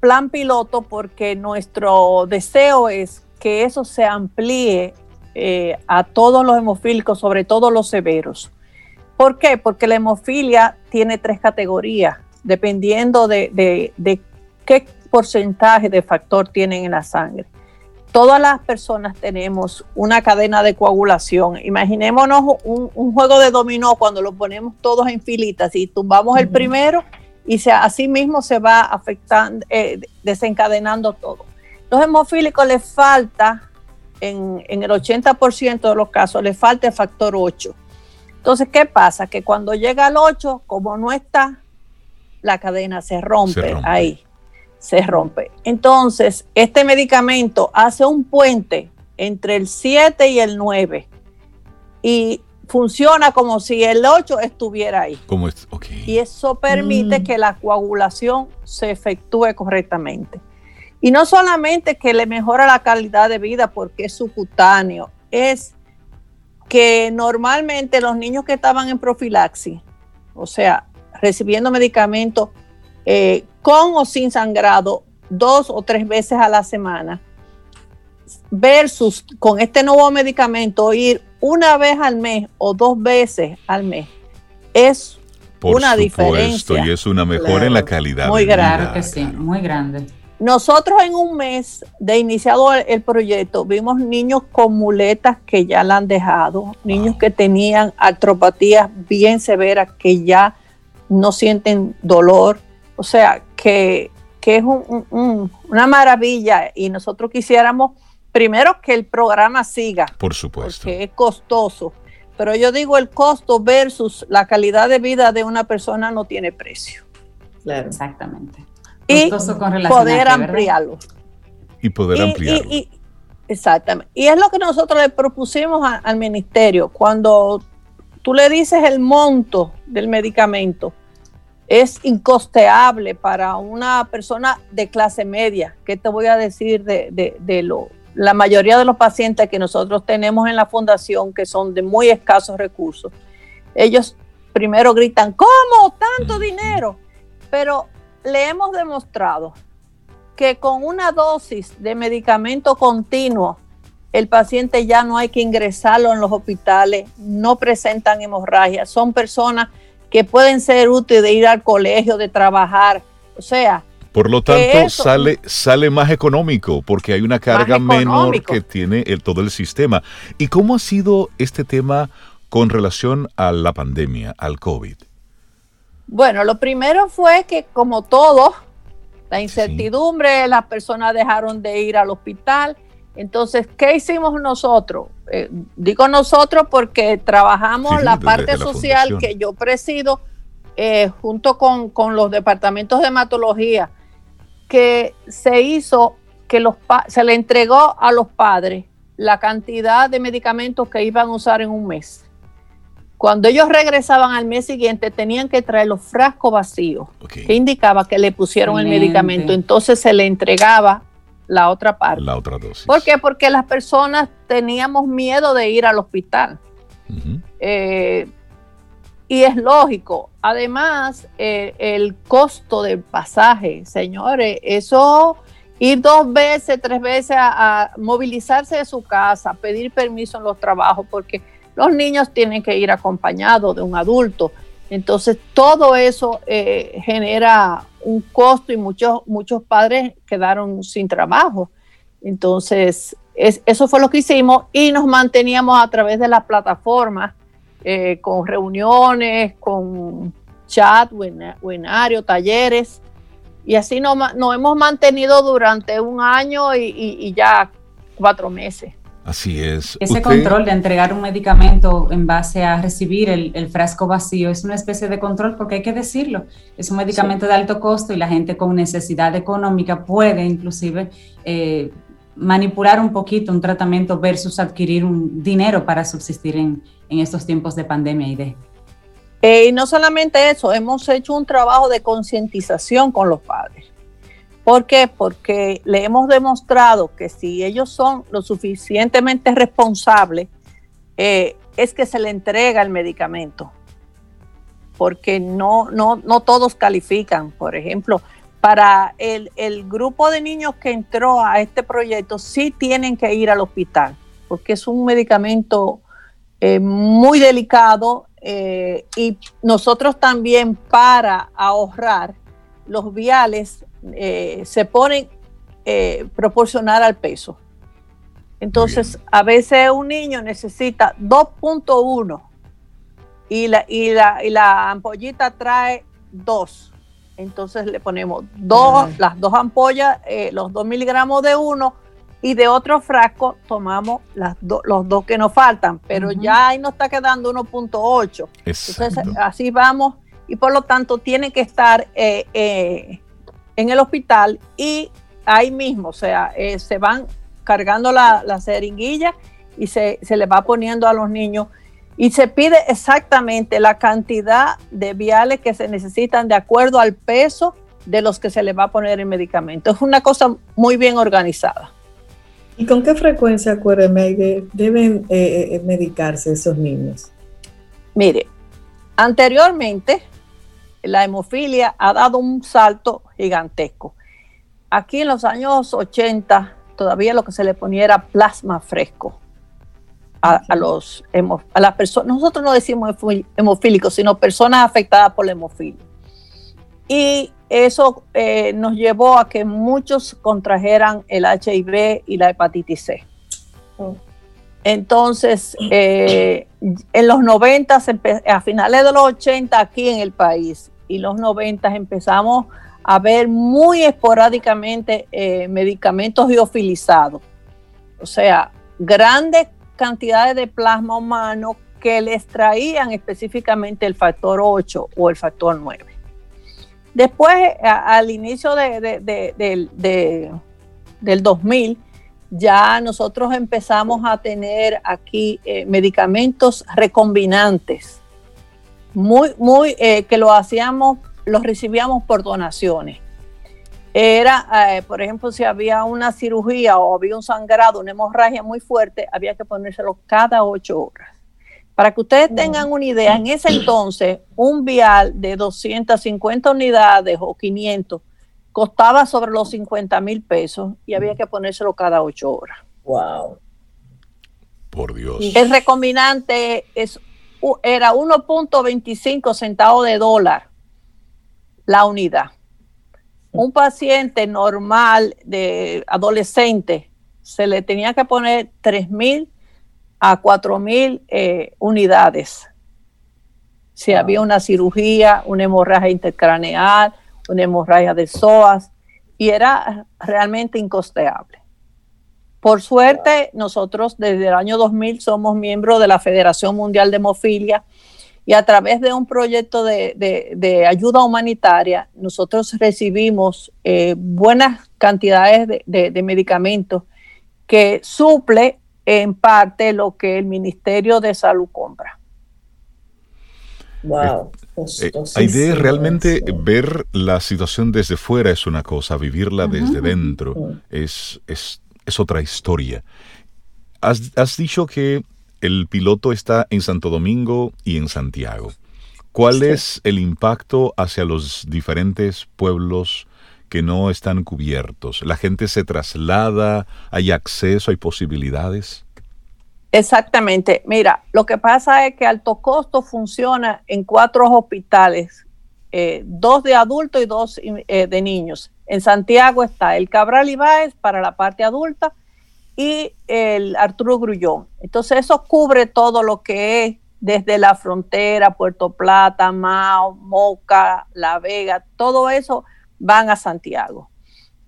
plan piloto porque nuestro deseo es que eso se amplíe eh, a todos los hemofílicos, sobre todo los severos. ¿Por qué? Porque la hemofilia tiene tres categorías, dependiendo de, qué porcentaje de factor tienen en la sangre. Todas las personas tenemos una cadena de coagulación. Imaginémonos un, juego de dominó cuando lo ponemos todos en filitas y tumbamos el primero y se, así mismo se va afectando, eh, desencadenando todo. Los hemofílicos les falta en, el 80% de los casos le falta el factor 8. Entonces, ¿qué pasa? Que cuando llega al 8, como no está, la cadena se rompe, ahí, se rompe. Entonces, este medicamento hace un puente entre el 7 y el 9 y funciona como si el 8 estuviera ahí. Como Y eso permite mm. que la coagulación se efectúe correctamente. Y no solamente que le mejora la calidad de vida porque es subcutáneo, es que normalmente los niños que estaban en profilaxis, o sea, recibiendo medicamentos eh, con o sin sangrado dos o tres veces a la semana, versus con este nuevo medicamento ir una vez al mes o dos veces al mes, es una diferencia. Y es una mejora en la calidad. Muy grande, que sí, muy grande. Nosotros en un mes de iniciado el, proyecto vimos niños con muletas que ya la han dejado, niños que tenían artropatías bien severas que ya no sienten dolor, o sea, que, es una maravilla y nosotros quisiéramos primero que el programa siga. Por supuesto. Porque es costoso, pero yo digo el costo versus la calidad de vida de una persona no tiene precio. Claro, exactamente y poder ampliarlo. Y poder ampliarlo. exactamente. Y es lo que nosotros le propusimos al ministerio. Cuando tú le dices el monto del medicamento, es incosteable para una persona de clase media. ¿Qué te voy a decir de, de, lo? La mayoría de los pacientes que nosotros tenemos en la fundación, que son de muy escasos recursos, ellos primero gritan, ¿cómo tanto dinero? Pero le hemos demostrado que con una dosis de medicamento continuo, el paciente ya no hay que ingresarlo en los hospitales, no presentan hemorragia, son personas que pueden ser útiles de ir al colegio, de trabajar, o sea. Por lo tanto, sale, sale más económico porque hay una carga menor que tiene el, todo el sistema. ¿Y cómo ha sido este tema con relación a la pandemia, al COVID? Bueno, lo primero fue que como todo, la incertidumbre, las personas dejaron de ir al hospital. Entonces, ¿qué hicimos nosotros? Eh, digo nosotros porque trabajamos la parte social que yo presido eh, junto con, los departamentos de hematología, que se hizo que los se le entregó a los padres la cantidad de medicamentos que iban a usar en un mes. Cuando ellos regresaban al mes siguiente, tenían que traer los frascos vacíos, que indicaba que le pusieron el medicamento. Entonces se le entregaba la otra parte. La otra dosis. ¿Por qué? Porque las personas teníamos miedo de ir al hospital. Eh, y es lógico. Además, eh, el costo del pasaje, señores, eso ir dos veces, tres veces a, a movilizarse de su casa, pedir permiso en los trabajos, porque los niños tienen que ir acompañados de un adulto. Entonces, todo eso eh, genera un costo y muchos, muchos padres quedaron sin trabajo. Entonces, eso fue lo que hicimos y nos manteníamos a través de las plataformas, eh, con reuniones, con chat, webinarios, talleres. Y así nos, hemos mantenido durante un año y ya cuatro meses. Así es. Ese control de entregar un medicamento en base a recibir el, frasco vacío es una especie de control porque hay que decirlo, es un medicamento de alto costo y la gente con necesidad económica puede inclusive eh, manipular un poquito un tratamiento versus adquirir un dinero para subsistir en, estos tiempos de pandemia y de... Eh, y no solamente eso, hemos hecho un trabajo de concientización con los padres. ¿Por qué? Porque le hemos demostrado que si ellos son lo suficientemente responsables, eh, es que se le entrega el medicamento. Porque no, no, no todos califican. Por ejemplo, para el, grupo de niños que entró a este proyecto, sí tienen que ir al hospital, porque es un medicamento eh, muy delicado eh, y nosotros también para ahorrar los viales eh, se ponen eh, proporcional al peso. Entonces, a veces un niño necesita 2.1 y la, y, la, y la ampollita trae 2. Entonces le ponemos dos, las dos ampollas, eh, los 2 miligramos de uno y de otro frasco tomamos las los dos que nos faltan, pero ya ahí nos está quedando 1.8. Entonces así vamos y por lo tanto tiene que estar eh, eh, en el hospital y ahí mismo, o sea, eh, se van cargando la, la seringuilla y se, se le va poniendo a los niños y se pide exactamente la cantidad de viales que se necesitan de acuerdo al peso de los que se le va a poner el medicamento. Es una cosa muy bien organizada. ¿Y con qué frecuencia, acuérdeme, deben medicarse esos niños? Mire, anteriormente la hemofilia ha dado un salto gigantesco. Aquí en los años 80 todavía lo que se le ponía era plasma fresco. a, los a las personas, nosotros no decimos hemofílicos, sino personas afectadas por la hemofilia. Y eso eh, nos llevó a que muchos contrajeran el HIV y la hepatitis C. Oh. Entonces, eh, en los 90, a finales de los 80 aquí en el país y los 90 empezamos a ver muy esporádicamente eh, medicamentos biofilizados. O sea, grandes cantidades de plasma humano que les traían específicamente el factor 8 o el factor 9. Después, al inicio del 2000, ya nosotros empezamos a tener aquí eh, medicamentos recombinantes, muy, muy, eh, que lo hacíamos, los recibíamos por donaciones. Era, eh, por ejemplo, si había una cirugía o había un sangrado, una hemorragia muy fuerte, había que ponérselo cada ocho horas. Para que ustedes tengan una idea, en ese entonces, un vial de 250 unidades o 500 costaba sobre los 50 mil pesos y había que ponérselo cada ocho horas. Wow. Por Dios. El recombinante es, era 1.25 centavos de dólar la unidad. Un paciente normal de adolescente se le tenía que poner 3 mil a 4 mil eh, unidades. Si había una cirugía, una hemorragia intercraneal, una hemorragia de psoas, y era realmente incosteable. Por suerte, nosotros desde el año 2000 somos miembros de la Federación Mundial de Hemofilia y a través de un proyecto de, ayuda humanitaria, nosotros recibimos eh, buenas cantidades de, medicamentos que suple en parte lo que el Ministerio de Salud compra. Wow. Hay de realmente ver la situación desde fuera es una cosa, vivirla desde dentro es, es, otra historia. Has, has, dicho que el piloto está en Santo Domingo y en Santiago. ¿Cuál es el impacto hacia los diferentes pueblos que no están cubiertos? ¿La gente se traslada? ¿Hay acceso? ¿Hay posibilidades? Exactamente. Mira, lo que pasa es que Alto Costo funciona en cuatro hospitales, eh, dos de adultos y dos eh, de niños. En Santiago está el Cabral Ibáez para la parte adulta y el Arturo Grullón. Entonces eso cubre todo lo que es desde la frontera, Puerto Plata, Mao, Moca, La Vega, todo eso van a Santiago.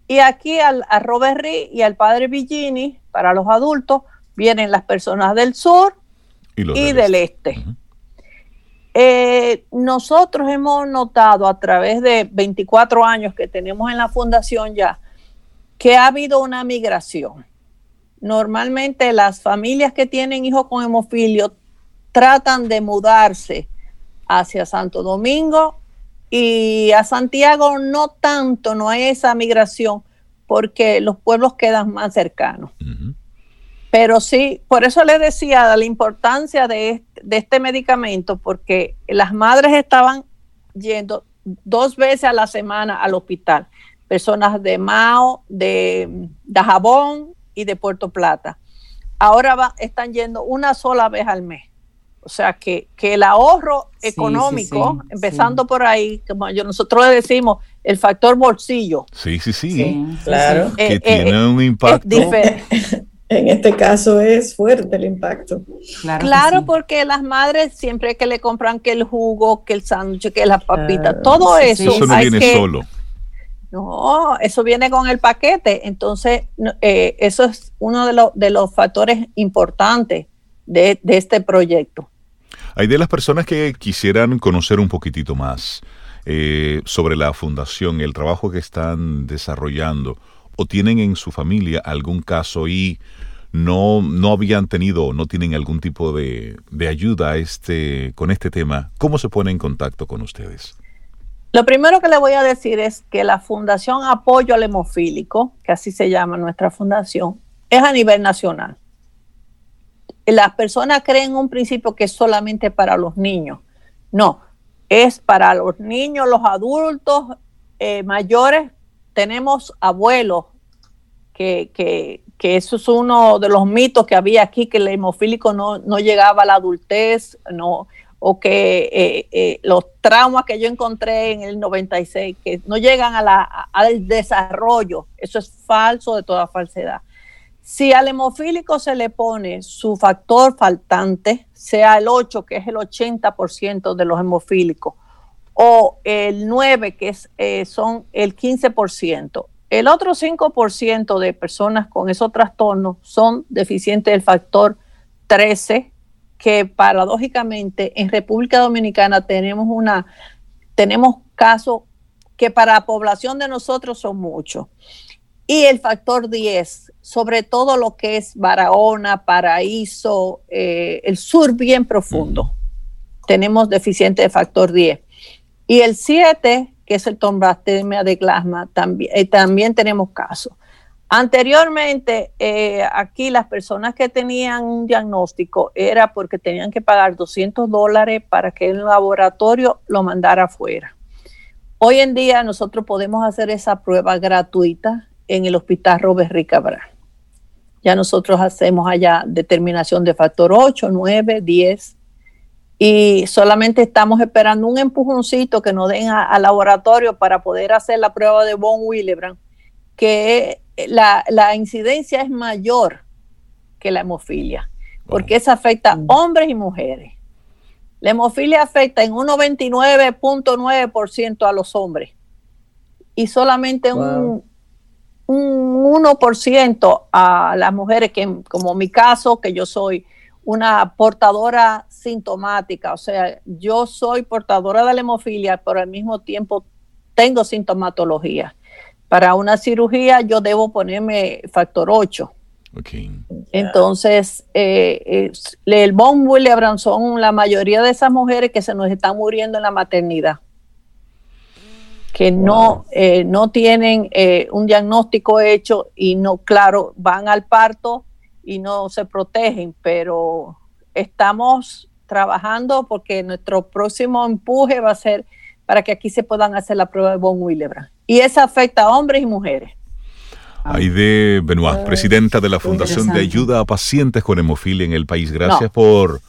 Y aquí al, a Robert y al Padre Villini, para los adultos, vienen las personas del sur y, del, este. este. Eh, nosotros hemos notado a través de 24 años que tenemos en la fundación ya que ha habido una migración. Normalmente las familias que tienen hijos con hemofilio tratan de mudarse hacia Santo Domingo y a Santiago no tanto, no hay esa migración porque los pueblos quedan más cercanos. Pero sí, por eso le decía la importancia de este, major porque las madres estaban yendo dos veces a la semana al hospital. Personas de Mao, de Dajabón y de Puerto Plata. Ahora están yendo una sola vez al mes. O sea que, el ahorro económico, empezando por ahí, como yo, nosotros le decimos, el factor bolsillo. Sí, sí, sí. claro. que eh, tiene eh, un impacto. En este caso es fuerte el impacto. Claro, porque las madres siempre que le compran que el jugo, que el sándwich, que la papita, todo eso. Eso no viene solo. No, eso viene con el paquete. Entonces, eh, eso es uno de, de los factores importantes de, este proyecto. Hay de las personas que quisieran conocer un poquitito más eh, sobre la fundación, el trabajo que están desarrollando o tienen en su familia algún caso y no, no habían tenido o no tienen algún tipo de, ayuda este, con este tema, ¿cómo se pone en contacto con ustedes? Lo primero que le voy a decir es que la Fundación Apoyo al Hemofílico, que así se llama nuestra fundación, es a nivel nacional. Las personas creen un principio que es solamente para los niños. No, es para los niños, los adultos eh, mayores. Tenemos abuelos que, que eso es uno de los mitos que había aquí, que el hemofílico no, no llegaba a la adultez, no, o que eh, eh, los traumas que yo encontré en el 96, que no llegan a la, al desarrollo, eso es falso de toda falsedad. Si al hemofílico se le pone su factor faltante, sea el 8, que es el 80% de los hemofílicos, o el 9, que es, eh, son el 15%, el otro 5% de personas con esos trastornos son deficientes del factor 13, que paradójicamente en República Dominicana tenemos una tenemos casos que para la población de nosotros son muchos. Y el factor 10, sobre todo lo que es Barahona, Paraíso, eh, el sur bien profundo, tenemos deficiente de factor 10. Y el 7, que es el tombastemia de plasma, también, eh, también tenemos casos. Anteriormente, eh, aquí las personas que tenían un diagnóstico era porque tenían que pagar 200 dólares para que el laboratorio lo mandara afuera. Hoy en día nosotros podemos hacer esa prueba gratuita en el Hospital Robert Ricabral. Ya nosotros hacemos allá determinación de factor 8, 9, 10, y solamente estamos esperando un empujoncito que nos den al laboratorio para poder hacer la prueba de von Willebrand, que la, incidencia es mayor que la hemofilia, porque esa afecta a mm. hombres y mujeres. La hemofilia afecta en un 99.9% a los hombres y solamente un, un 1% a las mujeres, que como mi caso, que yo soy una portadora sintomática, o sea, yo soy portadora de la hemofilia, pero al mismo tiempo tengo sintomatología. Para una cirugía yo debo ponerme factor 8. Entonces, eh, el Von Willebrand son la mayoría de esas mujeres que se nos están muriendo en la maternidad, que no, eh, no tienen eh, un diagnóstico hecho y no, claro, van al parto y no se protegen, pero estamos trabajando porque nuestro próximo empuje va a ser para que aquí se puedan hacer la prueba de Von Willebrand. Y eso afecta a hombres y mujeres. Aide Benoit, ah, presidenta de la Fundación de Ayuda a Pacientes con Hemofilia en el país. Gracias por...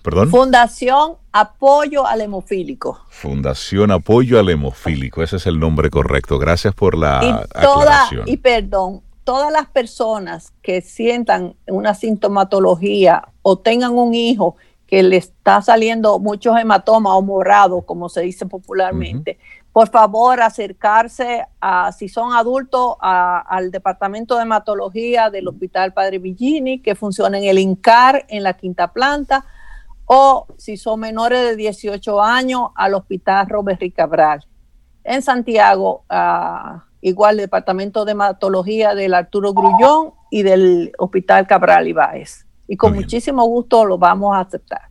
¿Perdón? Fundación Apoyo al Hemofílico. Fundación Apoyo al Hemofílico, ese es el nombre correcto. Gracias por la y toda, Y perdón, todas las personas que sientan una sintomatología o tengan un hijo que le está saliendo muchos hematomas o morados, como se dice popularmente, por favor acercarse a, si son adultos, al Departamento de Hematología del Hospital Padre Villini, que funciona en el INCAR, en la quinta planta, o si son menores de 18 años, al Hospital Robert Ricabral. En Santiago, igual el Departamento de Hematología del Arturo Grullón y del Hospital Cabral Ibáez. Y con muchísimo gusto lo vamos a aceptar.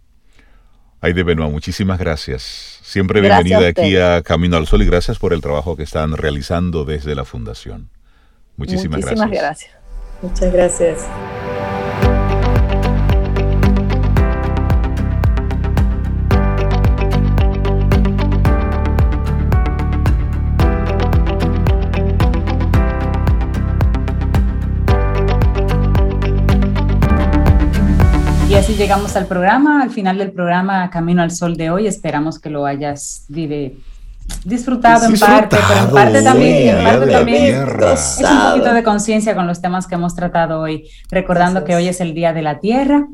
Aide Benoit, muchísimas gracias. Siempre bienvenida aquí a Camino al Sol y gracias por el trabajo que están realizando desde la Fundación. Muchísimas, muchísimas gracias. Muchas gracias. Así llegamos al programa, al final del programa Camino al Sol de hoy. Esperamos que lo hayas disfrutado, en parte, pero en parte también, en parte también es un poquito de conciencia con los temas que hemos tratado hoy, recordando que hoy es el Día de la Tierra.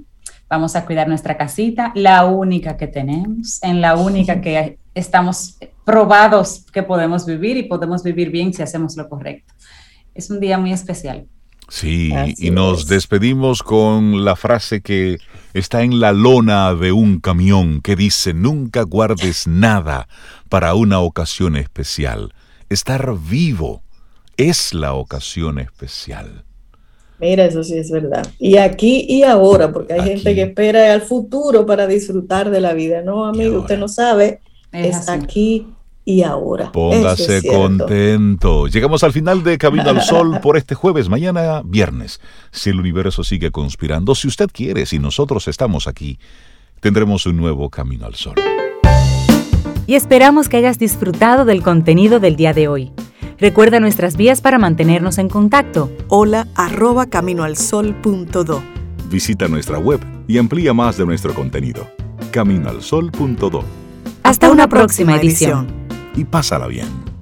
Vamos a cuidar nuestra casita, la única que tenemos, en la única que estamos probados que podemos vivir y podemos vivir bien si hacemos lo correcto. Es un día muy especial. Sí, y nos despedimos con la frase que está en la lona de un camión que dice, nunca guardes nada para una ocasión especial. Estar vivo es la ocasión especial. Mira, eso sí es verdad. Y aquí y ahora, porque hay gente que espera al futuro para disfrutar de la vida. No, amigo, usted no sabe, es aquí y ahora. Póngase contento. Llegamos al final de Camino al Sol por este jueves, mañana viernes. Si el universo sigue conspirando, si usted quiere, si nosotros estamos aquí, tendremos un nuevo Camino al Sol. Y esperamos que hayas disfrutado del contenido del día de hoy. Recuerda nuestras vías para mantenernos en contacto. Hola arroba caminoalsol.do. Visita nuestra web y amplía más de nuestro contenido. Caminoalsol.do. Hasta, una, próxima, edición y pásala bien.